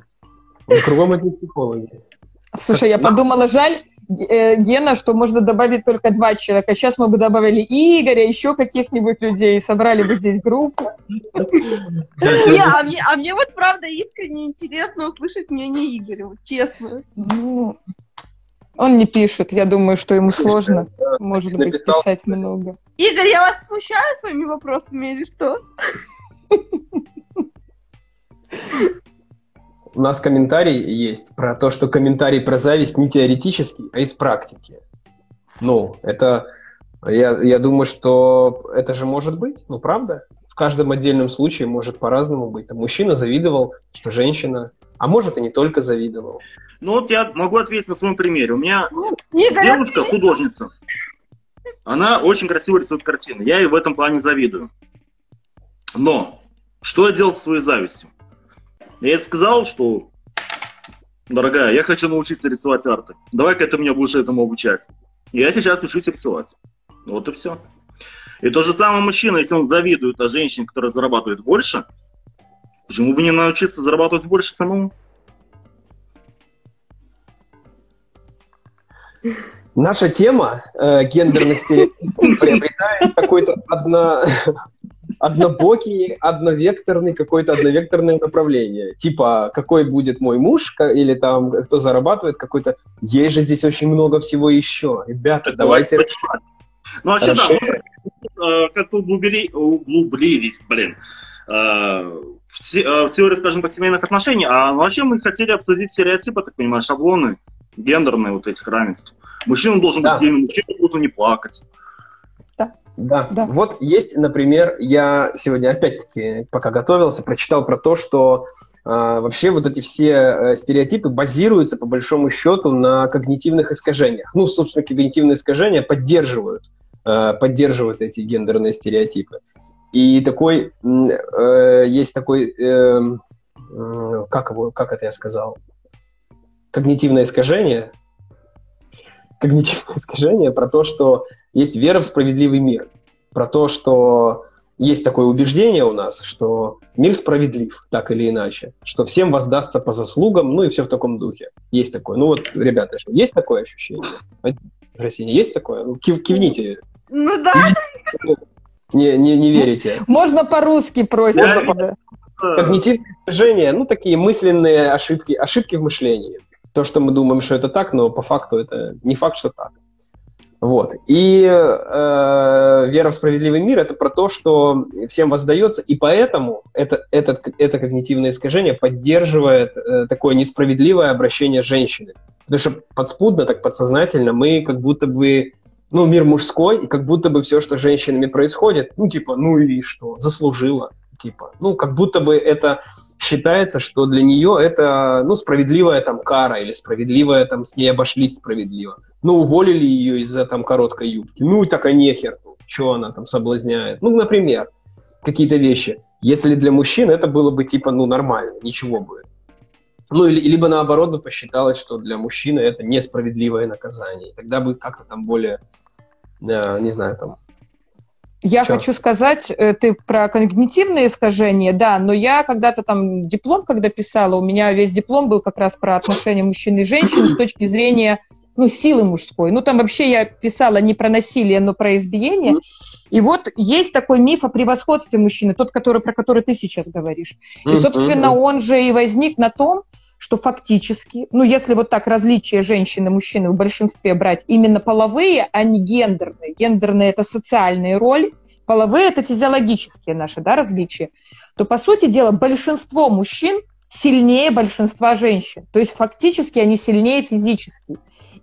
Кругом одни психологи. Слушай, я подумала, жаль, э, Гена, что можно добавить только два человека. Сейчас мы бы добавили Игоря, еще каких-нибудь людей, собрали бы здесь группу. Не, а мне, а мне вот правда искренне интересно услышать мнение Игоря, вот честно. Ну, он не пишет, я думаю, что ему сложно, может быть, писать много. Игорь, я вас смущаю своими вопросами или что? У нас комментарий есть про то, что комментарий про зависть не теоретический, а из практики. Ну, это... Я, я думаю, что это же может быть, ну, правда? В каждом отдельном случае может по-разному быть. Там мужчина завидовал, что женщина а может и не только завидовал. Ну вот я могу ответить на своем примере. У меня девушка, художница, она очень красиво рисует картины. Я ей в этом плане завидую. Но что я делал со своей завистью? Я ей сказал, что, дорогая, я хочу научиться рисовать арты. Давай-ка ты меня будешь этому обучать. И я сейчас учусь рисовать. Вот и все. И то же самое мужчина, если он завидует о женщине, которая зарабатывает больше, Почему бы не научиться зарабатывать больше самому? Наша тема э, гендерных стереотипов приобретает какой-то одно, однобокий, одновекторный, какое-то одновекторное направление. Типа, какой будет мой муж, или там, кто зарабатывает, какой-то... Есть же здесь очень много всего еще. Ребята, так давайте решать. Ну, вообще, да, э, как-то углубились, блин, э, в, те, э, в теории, скажем так, семейных отношений, а вообще мы хотели обсудить стереотипы, так понимаю, шаблоны гендерные вот этих равенств. Мужчина должен да. быть сильным, мужчина должен не плакать. Да. Да. да. Вот есть, например, я сегодня опять-таки, пока готовился, прочитал про то, что э, вообще вот эти все э, стереотипы базируются по большому счету на когнитивных искажениях. Ну, собственно, когнитивные искажения поддерживают, э, поддерживают эти гендерные стереотипы. И такой, э, есть такой, э, э, как, его, как это я сказал, когнитивное искажение, когнитивное искажение про то, что есть вера в справедливый мир, про то, что есть такое убеждение у нас, что мир справедлив, так или иначе, что всем воздастся по заслугам, ну и все в таком духе. Есть такое. Ну вот, ребята, что, есть такое ощущение? В России есть такое? Ну, кив, кивните. Ну да. Не, не, не верите. Можно по-русски просить. Можно по... Когнитивные искажения, ну, такие мысленные ошибки, ошибки в мышлении. То, что мы думаем, что это так, но по факту это не факт, что так. Вот. И э, вера в справедливый мир это про то, что всем воздается, и поэтому это, это, это когнитивное искажение поддерживает э, такое несправедливое обращение женщины. Потому что подспудно, так подсознательно мы как будто бы ну, мир мужской, и как будто бы все, что с женщинами происходит, ну, типа, ну и что, заслужила. типа. Ну, как будто бы это считается, что для нее это, ну, справедливая там кара или справедливая там с ней обошлись справедливо. Ну, уволили ее из-за там короткой юбки. Ну, так а нехер, что она там соблазняет. Ну, например, какие-то вещи. Если для мужчин это было бы типа, ну, нормально, ничего бы. Ну, или, либо наоборот бы посчиталось, что для мужчины это несправедливое наказание. Тогда бы как-то там более, э, не знаю, там, я Чё? хочу сказать, э, ты про когнитивные искажения, да, но я когда-то там диплом, когда писала, у меня весь диплом был как раз про отношения мужчин и женщин с точки зрения ну, силы мужской. Ну, там вообще я писала не про насилие, но про избиение. И вот есть такой миф о превосходстве мужчины, тот, который, про который ты сейчас говоришь. И, собственно, он же и возник на том, что фактически, ну, если вот так различия женщины и мужчины в большинстве брать, именно половые, а не гендерные. Гендерные – это социальные роли, половые – это физиологические наши да, различия, то, по сути дела, большинство мужчин сильнее большинства женщин. То есть фактически они сильнее физически.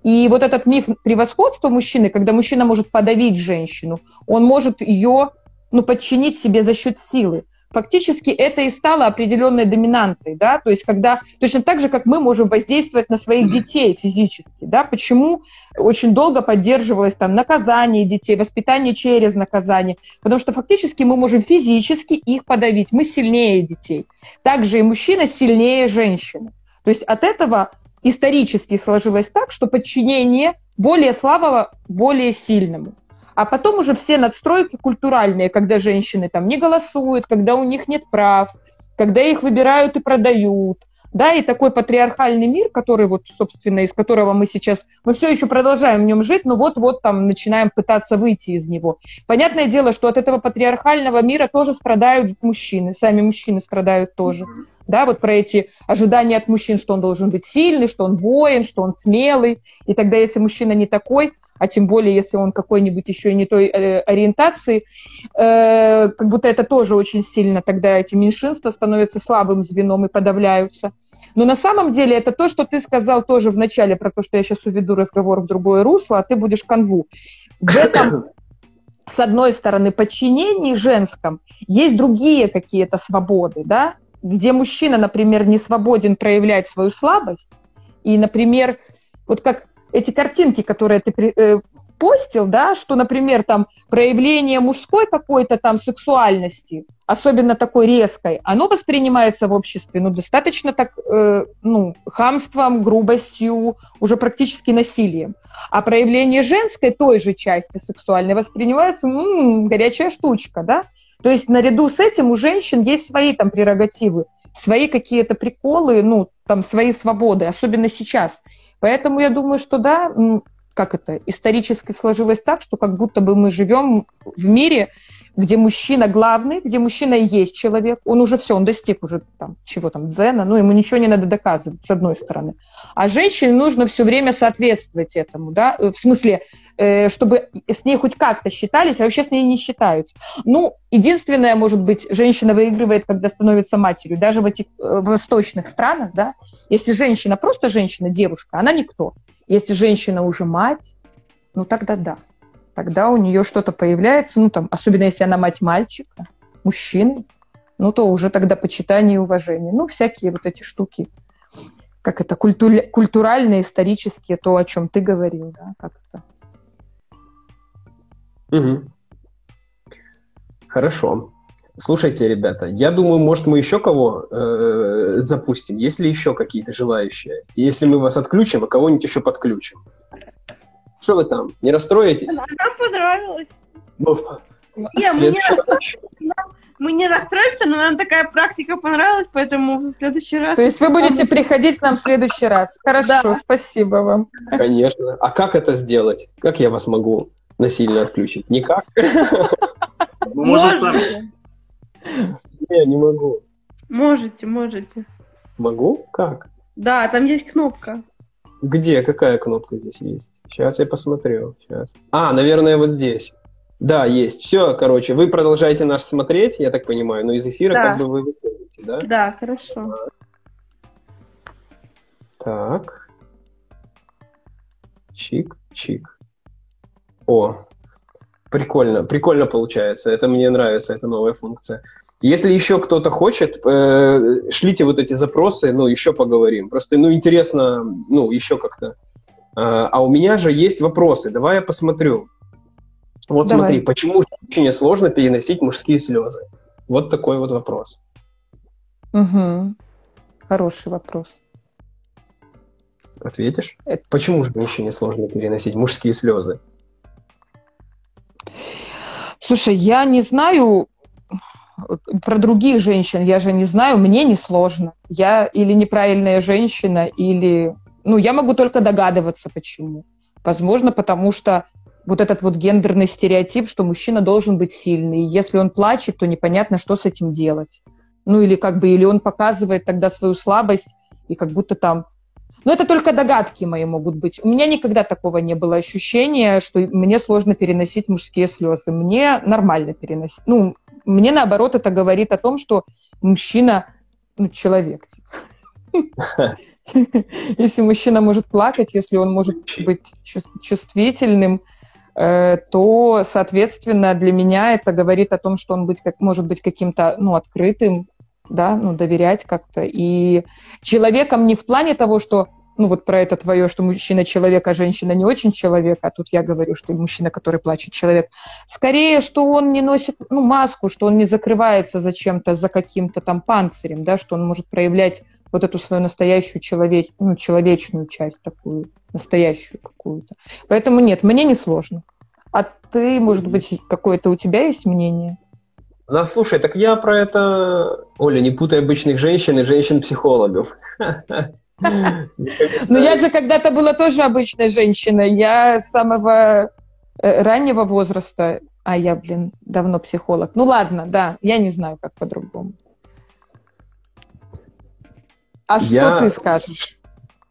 И вот этот миф превосходства мужчины, когда мужчина может подавить женщину, он может ее ну, подчинить себе за счет силы. Фактически это и стало определенной доминантой, да, то есть когда, точно так же, как мы можем воздействовать на своих детей физически, да, почему очень долго поддерживалось там наказание детей, воспитание через наказание, потому что фактически мы можем физически их подавить, мы сильнее детей. Также и мужчина сильнее женщины. То есть от этого исторически сложилось так, что подчинение более слабого более сильному. А потом уже все надстройки культуральные, когда женщины там не голосуют, когда у них нет прав, когда их выбирают и продают, да, и такой патриархальный мир, который вот, собственно, из которого мы сейчас, мы все еще продолжаем в нем жить, но вот-вот там начинаем пытаться выйти из него. Понятное дело, что от этого патриархального мира тоже страдают мужчины, сами мужчины страдают тоже. Да, вот про эти ожидания от мужчин, что он должен быть сильный, что он воин, что он смелый. И тогда, если мужчина не такой, а тем более, если он какой-нибудь еще не той э, ориентации, э, как будто это тоже очень сильно тогда эти меньшинства становятся слабым звеном и подавляются. Но на самом деле это то, что ты сказал тоже в начале про то, что я сейчас уведу разговор в другое русло, а ты будешь канву. В этом, с одной стороны, подчинении женском есть другие какие-то свободы, да, где мужчина, например, не свободен проявлять свою слабость, и, например, вот как эти картинки, которые ты э, постил, да, что, например, там проявление мужской какой-то там сексуальности, особенно такой резкой, оно воспринимается в обществе, ну, достаточно так, э, ну, хамством, грубостью, уже практически насилием. А проявление женской той же части сексуальной воспринимается, м-м, горячая штучка, да. То есть наряду с этим у женщин есть свои там прерогативы, свои какие-то приколы, ну, там, свои свободы, особенно сейчас. Поэтому я думаю, что да, как это, исторически сложилось так, что как будто бы мы живем в мире, где мужчина главный, где мужчина и есть человек, он уже все, он достиг уже там чего там, дзена, ну, ему ничего не надо доказывать, с одной стороны. А женщине нужно все время соответствовать этому, да, э, в смысле, э, чтобы с ней хоть как-то считались, а вообще с ней не считаются. Ну, единственное, может быть, женщина выигрывает, когда становится матерью, даже в этих э, в восточных странах, да, если женщина просто женщина, девушка, она никто. Если женщина уже мать, ну тогда да тогда у нее что-то появляется, ну там, особенно если она мать мальчика, мужчины, ну то уже тогда почитание и уважение. Ну, всякие вот эти штуки, как это, культур, культуральные, исторические, то, о чем ты говорил, да, как это. Угу. Хорошо. Слушайте, ребята, я думаю, может, мы еще кого э, запустим, есть ли еще какие-то желающие? Если мы вас отключим, а кого-нибудь еще подключим. Что вы там, не расстроитесь? Нам понравилось. Ну, не, мы не, мы не расстроимся, но нам такая практика понравилась, поэтому в следующий раз... То есть вы будете приходить к нам в следующий раз. Хорошо, да. спасибо вам. Конечно. А как это сделать? Как я вас могу насильно отключить? Никак? Мы можем сами. Не, не могу. Можете, можете. Могу? Как? Да, там есть кнопка. Где? Какая кнопка здесь есть? Сейчас я посмотрю. Сейчас. А, наверное, вот здесь. Да, есть. Все, короче, вы продолжаете нас смотреть, я так понимаю, но из эфира да. как бы вы выходите, да? Да, хорошо. Так. Чик-чик. О, Прикольно, прикольно получается. Это мне нравится, эта новая функция. Если еще кто-то хочет, э, шлите вот эти запросы, ну, еще поговорим. Просто, ну, интересно, ну, еще как-то. Э, а у меня же есть вопросы. Давай я посмотрю. Вот Давай. смотри, почему женщине сложно переносить мужские слезы? Вот такой вот вопрос. Угу. Хороший вопрос. Ответишь? Это... Почему женщине сложно переносить мужские слезы? Слушай, я не знаю про других женщин, я же не знаю, мне не сложно. Я или неправильная женщина, или... Ну, я могу только догадываться, почему. Возможно, потому что вот этот вот гендерный стереотип, что мужчина должен быть сильный. Если он плачет, то непонятно, что с этим делать. Ну, или как бы, или он показывает тогда свою слабость, и как будто там но это только догадки мои могут быть. У меня никогда такого не было ощущения, что мне сложно переносить мужские слезы. Мне нормально переносить. Ну, мне наоборот это говорит о том, что мужчина, ну, человек. Типа. Если мужчина может плакать, если он может быть чувствительным, э, то, соответственно, для меня это говорит о том, что он быть, как, может быть каким-то ну, открытым, да, ну, доверять как-то. И человеком не в плане того, что, ну, вот про это твое, что мужчина человек, а женщина не очень человек, а тут я говорю, что мужчина, который плачет, человек. Скорее, что он не носит, ну, маску, что он не закрывается за чем-то, за каким-то там панцирем, да, что он может проявлять вот эту свою настоящую человеч, ну, человечную часть такую, настоящую какую-то. Поэтому нет, мне не сложно. А ты, может быть, какое-то у тебя есть мнение? Ну, слушай, так я про это... Оля, не путай обычных женщин и женщин-психологов. Ну, я же когда-то была тоже обычной женщиной. Я с самого э, раннего возраста... А я, блин, давно психолог. Ну, ладно, да, я не знаю, как по-другому. А что ты скажешь?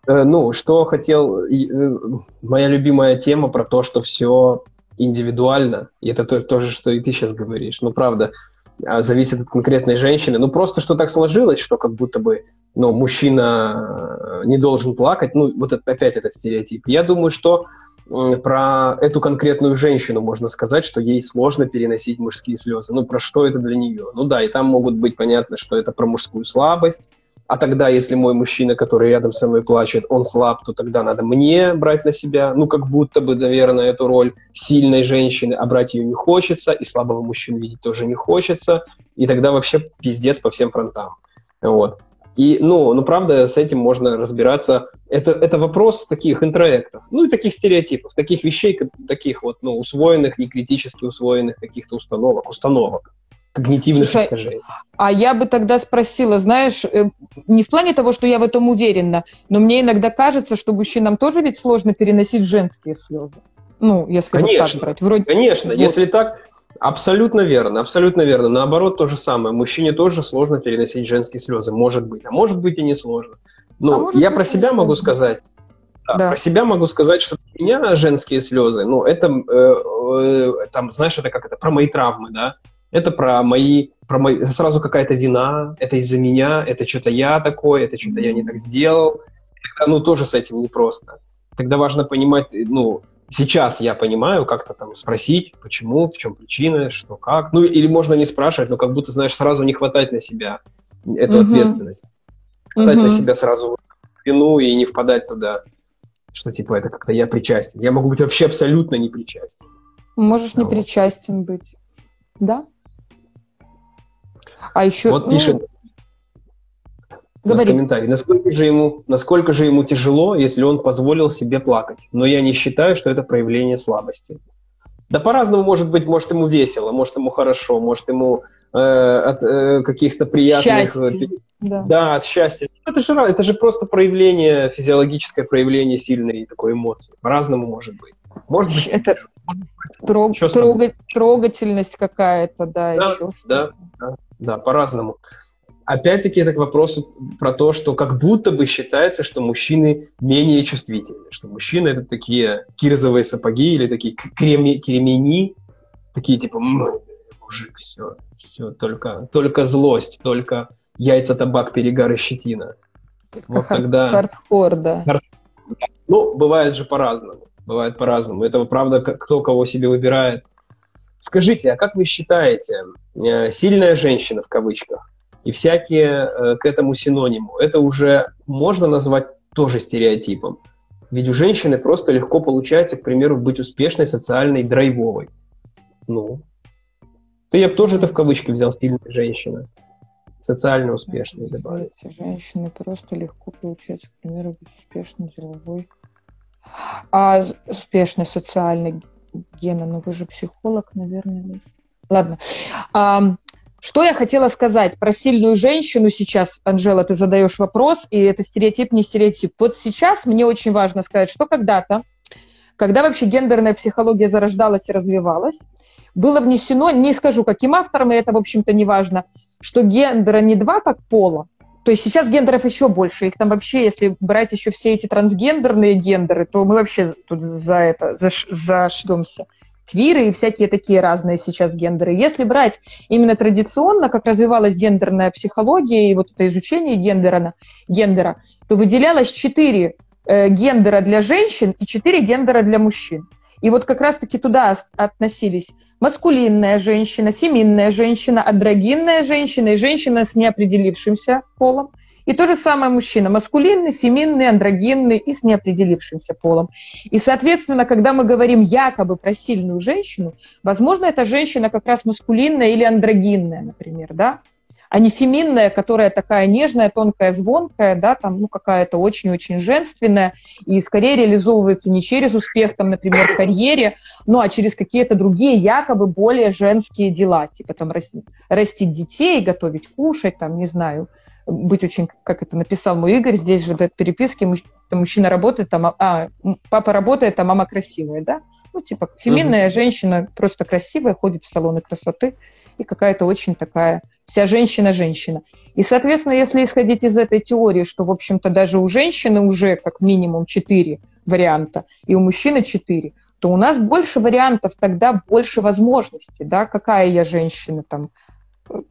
Э, ну, что хотел... Э, моя любимая тема про то, что все индивидуально, и это то, то же, что и ты сейчас говоришь, ну, правда, зависит от конкретной женщины, ну, просто что так сложилось, что как будто бы, ну, мужчина не должен плакать, ну, вот это, опять этот стереотип. Я думаю, что про эту конкретную женщину можно сказать, что ей сложно переносить мужские слезы. Ну, про что это для нее? Ну да, и там могут быть понятно, что это про мужскую слабость, а тогда, если мой мужчина, который рядом со мной плачет, он слаб, то тогда надо мне брать на себя, ну, как будто бы, наверное, эту роль сильной женщины, а брать ее не хочется, и слабого мужчину видеть тоже не хочется, и тогда вообще пиздец по всем фронтам. Вот. И, ну, ну, правда, с этим можно разбираться. Это, это вопрос таких интроектов, ну, и таких стереотипов, таких вещей, таких вот, ну, усвоенных, не критически усвоенных каких-то установок, установок когнитивных Слушай, искажений. А я бы тогда спросила, знаешь, э, не в плане того, что я в этом уверена, но мне иногда кажется, что мужчинам тоже ведь сложно переносить женские слезы. Ну, если конечно, вот так брать. Вроде... Конечно, вот. если так, абсолютно верно, абсолютно верно. Наоборот, то же самое. Мужчине тоже сложно переносить женские слезы, может быть, а может быть и не сложно. Но а я про себя сложно. могу сказать, да, да. Про себя могу сказать, что у меня женские слезы, ну, это, э, э, там, знаешь, это как это, про мои травмы, да, это про мои, про мои, сразу какая-то вина, это из-за меня, это что-то я такой, это что-то я не так сделал. Это, ну, тоже с этим непросто. Тогда важно понимать, ну, сейчас я понимаю, как-то там спросить, почему, в чем причина, что, как. Ну, или можно не спрашивать, но как будто, знаешь, сразу не хватать на себя эту угу. ответственность. Хватать угу. на себя сразу вину и не впадать туда, что, типа, это как-то я причастен. Я могу быть вообще абсолютно не причастен. Можешь не вот. причастен быть. Да? А еще... Вот ну, пишет Говори. комментарий. Насколько же, ему, насколько же ему тяжело, если он позволил себе плакать? Но я не считаю, что это проявление слабости. Да по-разному может быть, может ему весело, может ему хорошо, может ему э, от э, каких-то приятных... Счастье. Да. да, от счастья. Это же, это же просто проявление, физиологическое проявление сильной такой эмоции. По-разному может быть. Может быть, это трог, трога, трогательность какая-то, да, да еще да, да, да, по-разному. Опять-таки это к вопросу про то, что как будто бы считается, что мужчины менее чувствительны, что мужчины это такие кирзовые сапоги или такие креми, кремени, такие типа мужик, все, все, только, только злость, только яйца, табак, перегар и щетина. Вот тогда... Хардкор, да. Ну, бывает же по-разному. Бывает по-разному. Это правда, кто кого себе выбирает. Скажите, а как вы считаете, э, сильная женщина в кавычках и всякие э, к этому синониму, это уже можно назвать тоже стереотипом? Ведь у женщины просто легко получается, к примеру, быть успешной, социальной, драйвовой. Ну, то я бы тоже это в кавычки взял сильная женщина. Социально успешной добавить. Женщины просто легко получается, к примеру, быть успешной, деловой. А успешной, социальной, Гена, ну вы же психолог, наверное. Ладно. А, что я хотела сказать про сильную женщину сейчас, Анжела, ты задаешь вопрос, и это стереотип, не стереотип. Вот сейчас мне очень важно сказать, что когда-то, когда вообще гендерная психология зарождалась и развивалась, было внесено, не скажу каким автором, и это, в общем-то, не важно, что гендера не два как пола, то есть сейчас гендеров еще больше. Их там вообще, если брать еще все эти трансгендерные гендеры, то мы вообще тут за это заш, зашьемся. Квиры и всякие такие разные сейчас гендеры. Если брать именно традиционно, как развивалась гендерная психология и вот это изучение гендера, гендера то выделялось четыре э, гендера для женщин и четыре гендера для мужчин. И вот как раз-таки туда относились маскулинная женщина, феминная женщина, андрогинная женщина и женщина с неопределившимся полом. И то же самое мужчина, маскулинный, феминный, андрогинный и с неопределившимся полом. И, соответственно, когда мы говорим якобы про сильную женщину, возможно, эта женщина как раз маскулинная или андрогинная, например, да? А не феминная, которая такая нежная, тонкая, звонкая, да, там, ну, какая-то очень-очень женственная, и скорее реализовывается не через успех, там, например, в карьере, ну, а через какие-то другие якобы более женские дела, типа там растить, растить детей, готовить кушать, там, не знаю, быть очень, как это написал мой Игорь, здесь же в переписке мужчина работает, там, а, а папа работает, а мама красивая, да? Ну, типа, феминная mm-hmm. женщина просто красивая, ходит в салоны красоты, и какая-то очень такая вся женщина-женщина. И, соответственно, если исходить из этой теории, что, в общем-то, даже у женщины уже как минимум четыре варианта, и у мужчины четыре, то у нас больше вариантов, тогда больше возможностей, да, какая я женщина, там,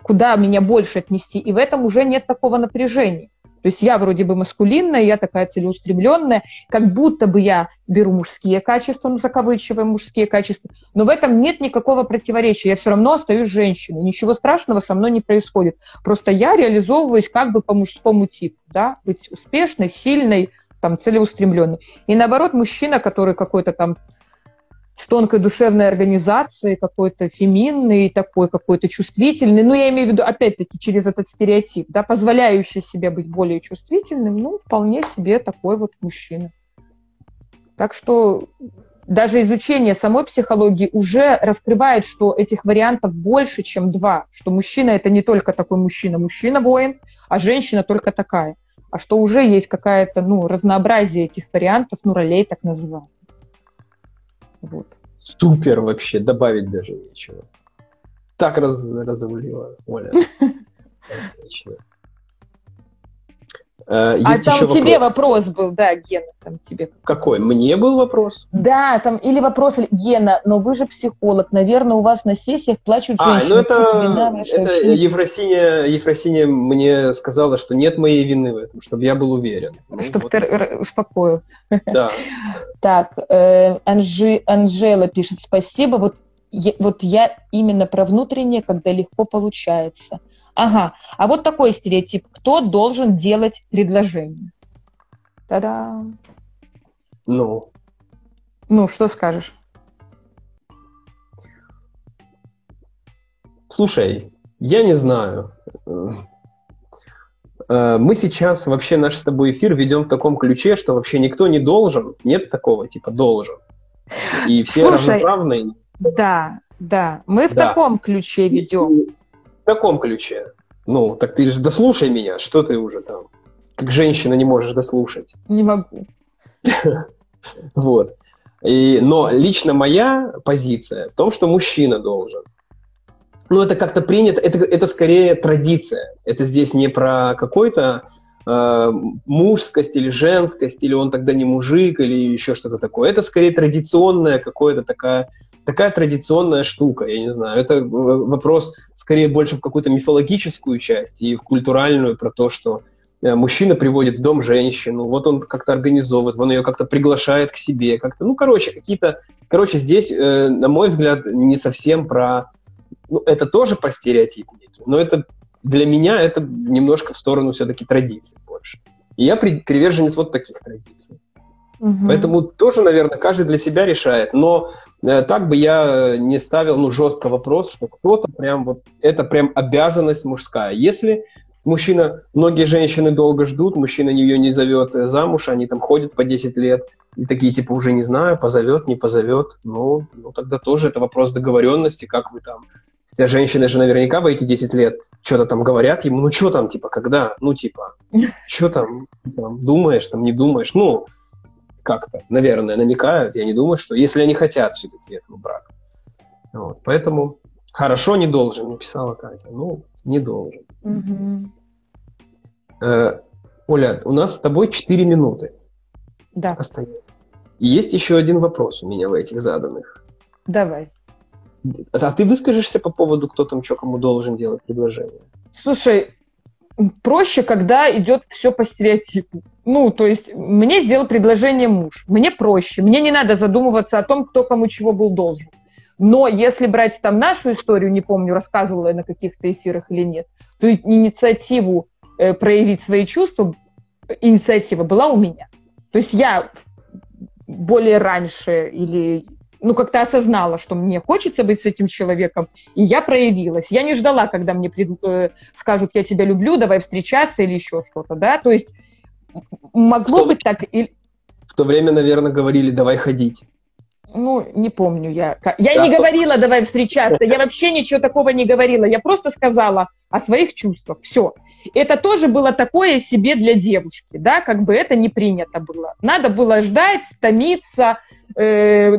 куда меня больше отнести, и в этом уже нет такого напряжения. То есть я вроде бы маскулинная, я такая целеустремленная, как будто бы я беру мужские качества, ну, закавычиваем мужские качества, но в этом нет никакого противоречия. Я все равно остаюсь женщиной. Ничего страшного со мной не происходит. Просто я реализовываюсь как бы по мужскому типу, да, быть успешной, сильной, там, целеустремленной. И наоборот, мужчина, который какой-то там тонкой душевной организацией, какой-то феминный, такой какой-то чувствительный. Ну, я имею в виду, опять-таки, через этот стереотип, да, позволяющий себе быть более чувствительным, ну, вполне себе такой вот мужчина. Так что даже изучение самой психологии уже раскрывает, что этих вариантов больше, чем два. Что мужчина – это не только такой мужчина, мужчина-воин, а женщина только такая. А что уже есть какая-то, ну, разнообразие этих вариантов, ну, ролей так называемых. Вот. Супер вообще, добавить даже нечего. Так раз, разрулила Оля. Отлично. Э, а там тебе вопрос. вопрос был, да, Гена, там тебе. Какой? Мне был вопрос? Да, там или вопрос Гена, но вы же психолог, наверное, у вас на сессиях плачут а, женщины. А, ну это, это Ефросиния, Ефросиния мне сказала, что нет моей вины в этом, чтобы я был уверен. Ну, чтобы вот. ты успокоился. Да. Так, э, Анжи, Анжела пишет, спасибо, вот, вот я именно про внутреннее, когда легко получается – Ага, а вот такой стереотип. Кто должен делать предложение? Та-да. Ну. Ну, что скажешь? Слушай, я не знаю. Э, мы сейчас вообще наш с тобой эфир ведем в таком ключе, что вообще никто не должен. Нет такого, типа, должен. И все Слушай, равноправные. Да, да. Мы в да. таком ключе ведем в таком ключе. Ну, так ты же дослушай меня, что ты уже там, как женщина не можешь дослушать. Не могу. Вот. И, но лично моя позиция в том, что мужчина должен. Ну, это как-то принято, это, это скорее традиция. Это здесь не про какой-то э, мужскость или женскость, или он тогда не мужик, или еще что-то такое. Это скорее традиционная какое-то такая такая традиционная штука, я не знаю. Это вопрос скорее больше в какую-то мифологическую часть и в культуральную про то, что э, мужчина приводит в дом женщину, вот он как-то организовывает, он ее как-то приглашает к себе, как-то, ну, короче, какие-то, короче, здесь, э, на мой взгляд, не совсем про, ну, это тоже про стереотип некий, но это для меня это немножко в сторону все-таки традиций больше. И я приверженец вот таких традиций. Угу. Поэтому тоже, наверное, каждый для себя решает. Но э, так бы я не ставил ну, жестко вопрос, что кто-то прям вот это прям обязанность мужская. Если мужчина, многие женщины долго ждут, мужчина ее не зовет замуж, они там ходят по 10 лет, и такие типа уже не знаю, позовет, не позовет. Ну, ну тогда тоже это вопрос договоренности, как вы там Хотя женщины же наверняка в эти 10 лет что-то там говорят ему, ну что там, типа, когда? Ну, типа, что там, там, думаешь, там, не думаешь? Ну, как-то, наверное, намекают, я не думаю, что если они хотят все-таки этого брака. Вот, поэтому хорошо не должен, написала Катя. Ну, не должен. Угу. Э, Оля, у нас с тобой 4 минуты. Да. Остается. И есть еще один вопрос у меня в этих заданных. Давай. А ты выскажешься по поводу, кто там что кому должен делать предложение? Слушай, проще, когда идет все по стереотипу. Ну, то есть мне сделал предложение муж, мне проще, мне не надо задумываться о том, кто кому чего был должен. Но если брать там нашу историю, не помню, рассказывала я на каких-то эфирах или нет, то инициативу э, проявить свои чувства, инициатива была у меня. То есть я более раньше или ну, как-то осознала, что мне хочется быть с этим человеком, и я проявилась. Я не ждала, когда мне пред, э, скажут, я тебя люблю, давай встречаться или еще что-то, да, то есть могло быть так... И... В то время, наверное, говорили, давай ходить. Ну, не помню я. Я да, не что? говорила, давай встречаться. Я вообще ничего такого не говорила. Я просто сказала о своих чувствах. Все. Это тоже было такое себе для девушки, да, как бы это не принято было. Надо было ждать, томиться, э,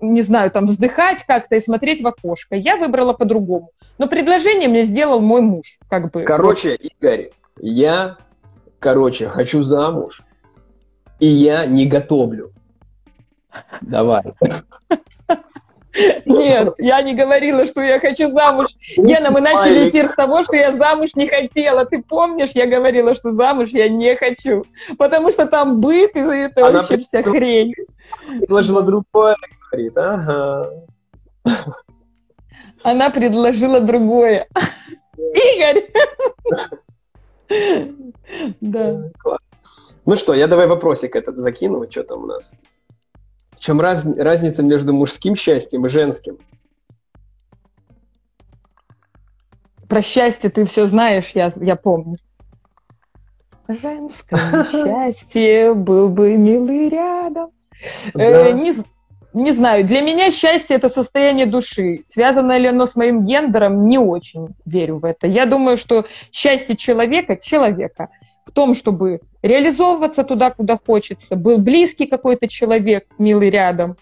не знаю, там вздыхать как-то и смотреть в окошко. Я выбрала по-другому. Но предложение мне сделал мой муж, как бы. Короче, Игорь, я, короче, хочу замуж, и я не готовлю. Давай. Нет, я не говорила, что я хочу замуж. Гена, мы начали эфир с того, что я замуж не хотела. Ты помнишь, я говорила, что замуж я не хочу. Потому что там быт и это Она вообще вся хрень. Предложила другое, говорит, ага. Она предложила другое. Игорь! Да. Ну что, я давай вопросик этот закину, что там у нас. В чем раз, разница между мужским счастьем и женским? Про счастье ты все знаешь, я, я помню. Женское счастье, был бы милый рядом. Э, не, не знаю, для меня счастье это состояние души. Связано ли оно с моим гендером, не очень верю в это. Я думаю, что счастье человека человека том, чтобы реализовываться туда, куда хочется, был близкий какой-то человек, милый рядом.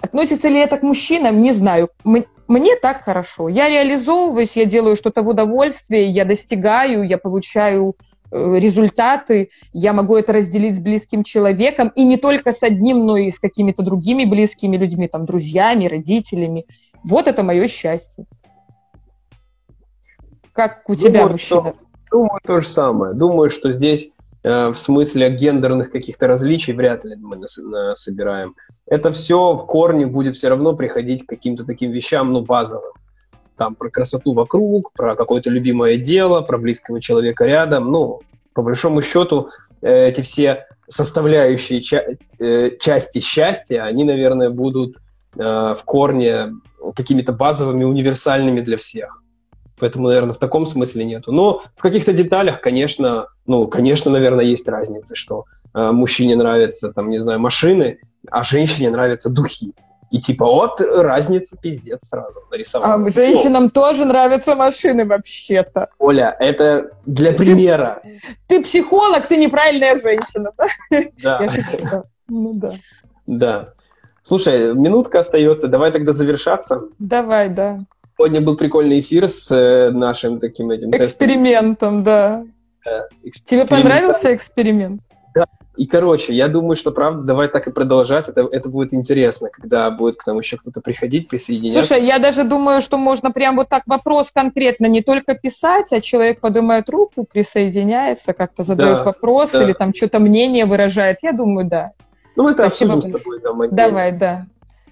Относится ли это к мужчинам, не знаю. Мне так хорошо. Я реализовываюсь, я делаю что-то в удовольствие, я достигаю, я получаю э, результаты, я могу это разделить с близким человеком, и не только с одним, но и с какими-то другими близкими людьми, там, друзьями, родителями. Вот это мое счастье. Как у тебя, Думаю, мужчина? Что Думаю, то же самое. Думаю, что здесь э, в смысле гендерных каких-то различий вряд ли мы собираем. Это все в корне будет все равно приходить к каким-то таким вещам, ну, базовым. Там про красоту вокруг, про какое-то любимое дело, про близкого человека рядом. Ну, по большому счету, э, эти все составляющие ча- э, части счастья, они, наверное, будут в корне какими-то базовыми, универсальными для всех. Поэтому, наверное, в таком смысле нету. Но в каких-то деталях, конечно, ну, конечно, наверное, есть разница, что э, мужчине нравятся, там, не знаю, машины, а женщине нравятся духи. И типа, вот разница пиздец сразу нарисовала. А женщинам О. тоже нравятся машины вообще-то. Оля, это для примера. Ты психолог, ты неправильная женщина, да? Да. Ну да. Да. Слушай, минутка остается, давай тогда завершаться. Давай, да. Сегодня был прикольный эфир с э, нашим таким этим Экспериментом, тестом. да. да эксперимент. Тебе понравился эксперимент? Да, И, короче, я думаю, что, правда, давай так и продолжать. Это, это будет интересно, когда будет к нам еще кто-то приходить, присоединяться. Слушай, я даже думаю, что можно прям вот так вопрос конкретно не только писать, а человек поднимает руку, присоединяется, как-то задает да, вопрос да. или там что-то мнение выражает. Я думаю, да. Ну, это Спасибо. обсудим с тобой. Там, Давай, да.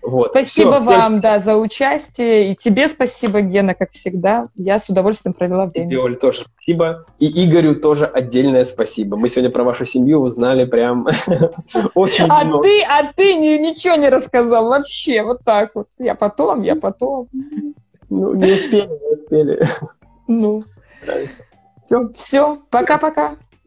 Вот. Спасибо Все, вам, да, за участие. И тебе спасибо, Гена, как всегда. Я с удовольствием провела время. Тебе, Оль, тоже спасибо. И Игорю тоже отдельное спасибо. Мы сегодня про вашу семью узнали прям очень а много. Ты, а ты ничего не рассказал вообще. Вот так вот. Я потом, я потом. Ну, не успели, не успели. Ну. Все. Все. Пока-пока.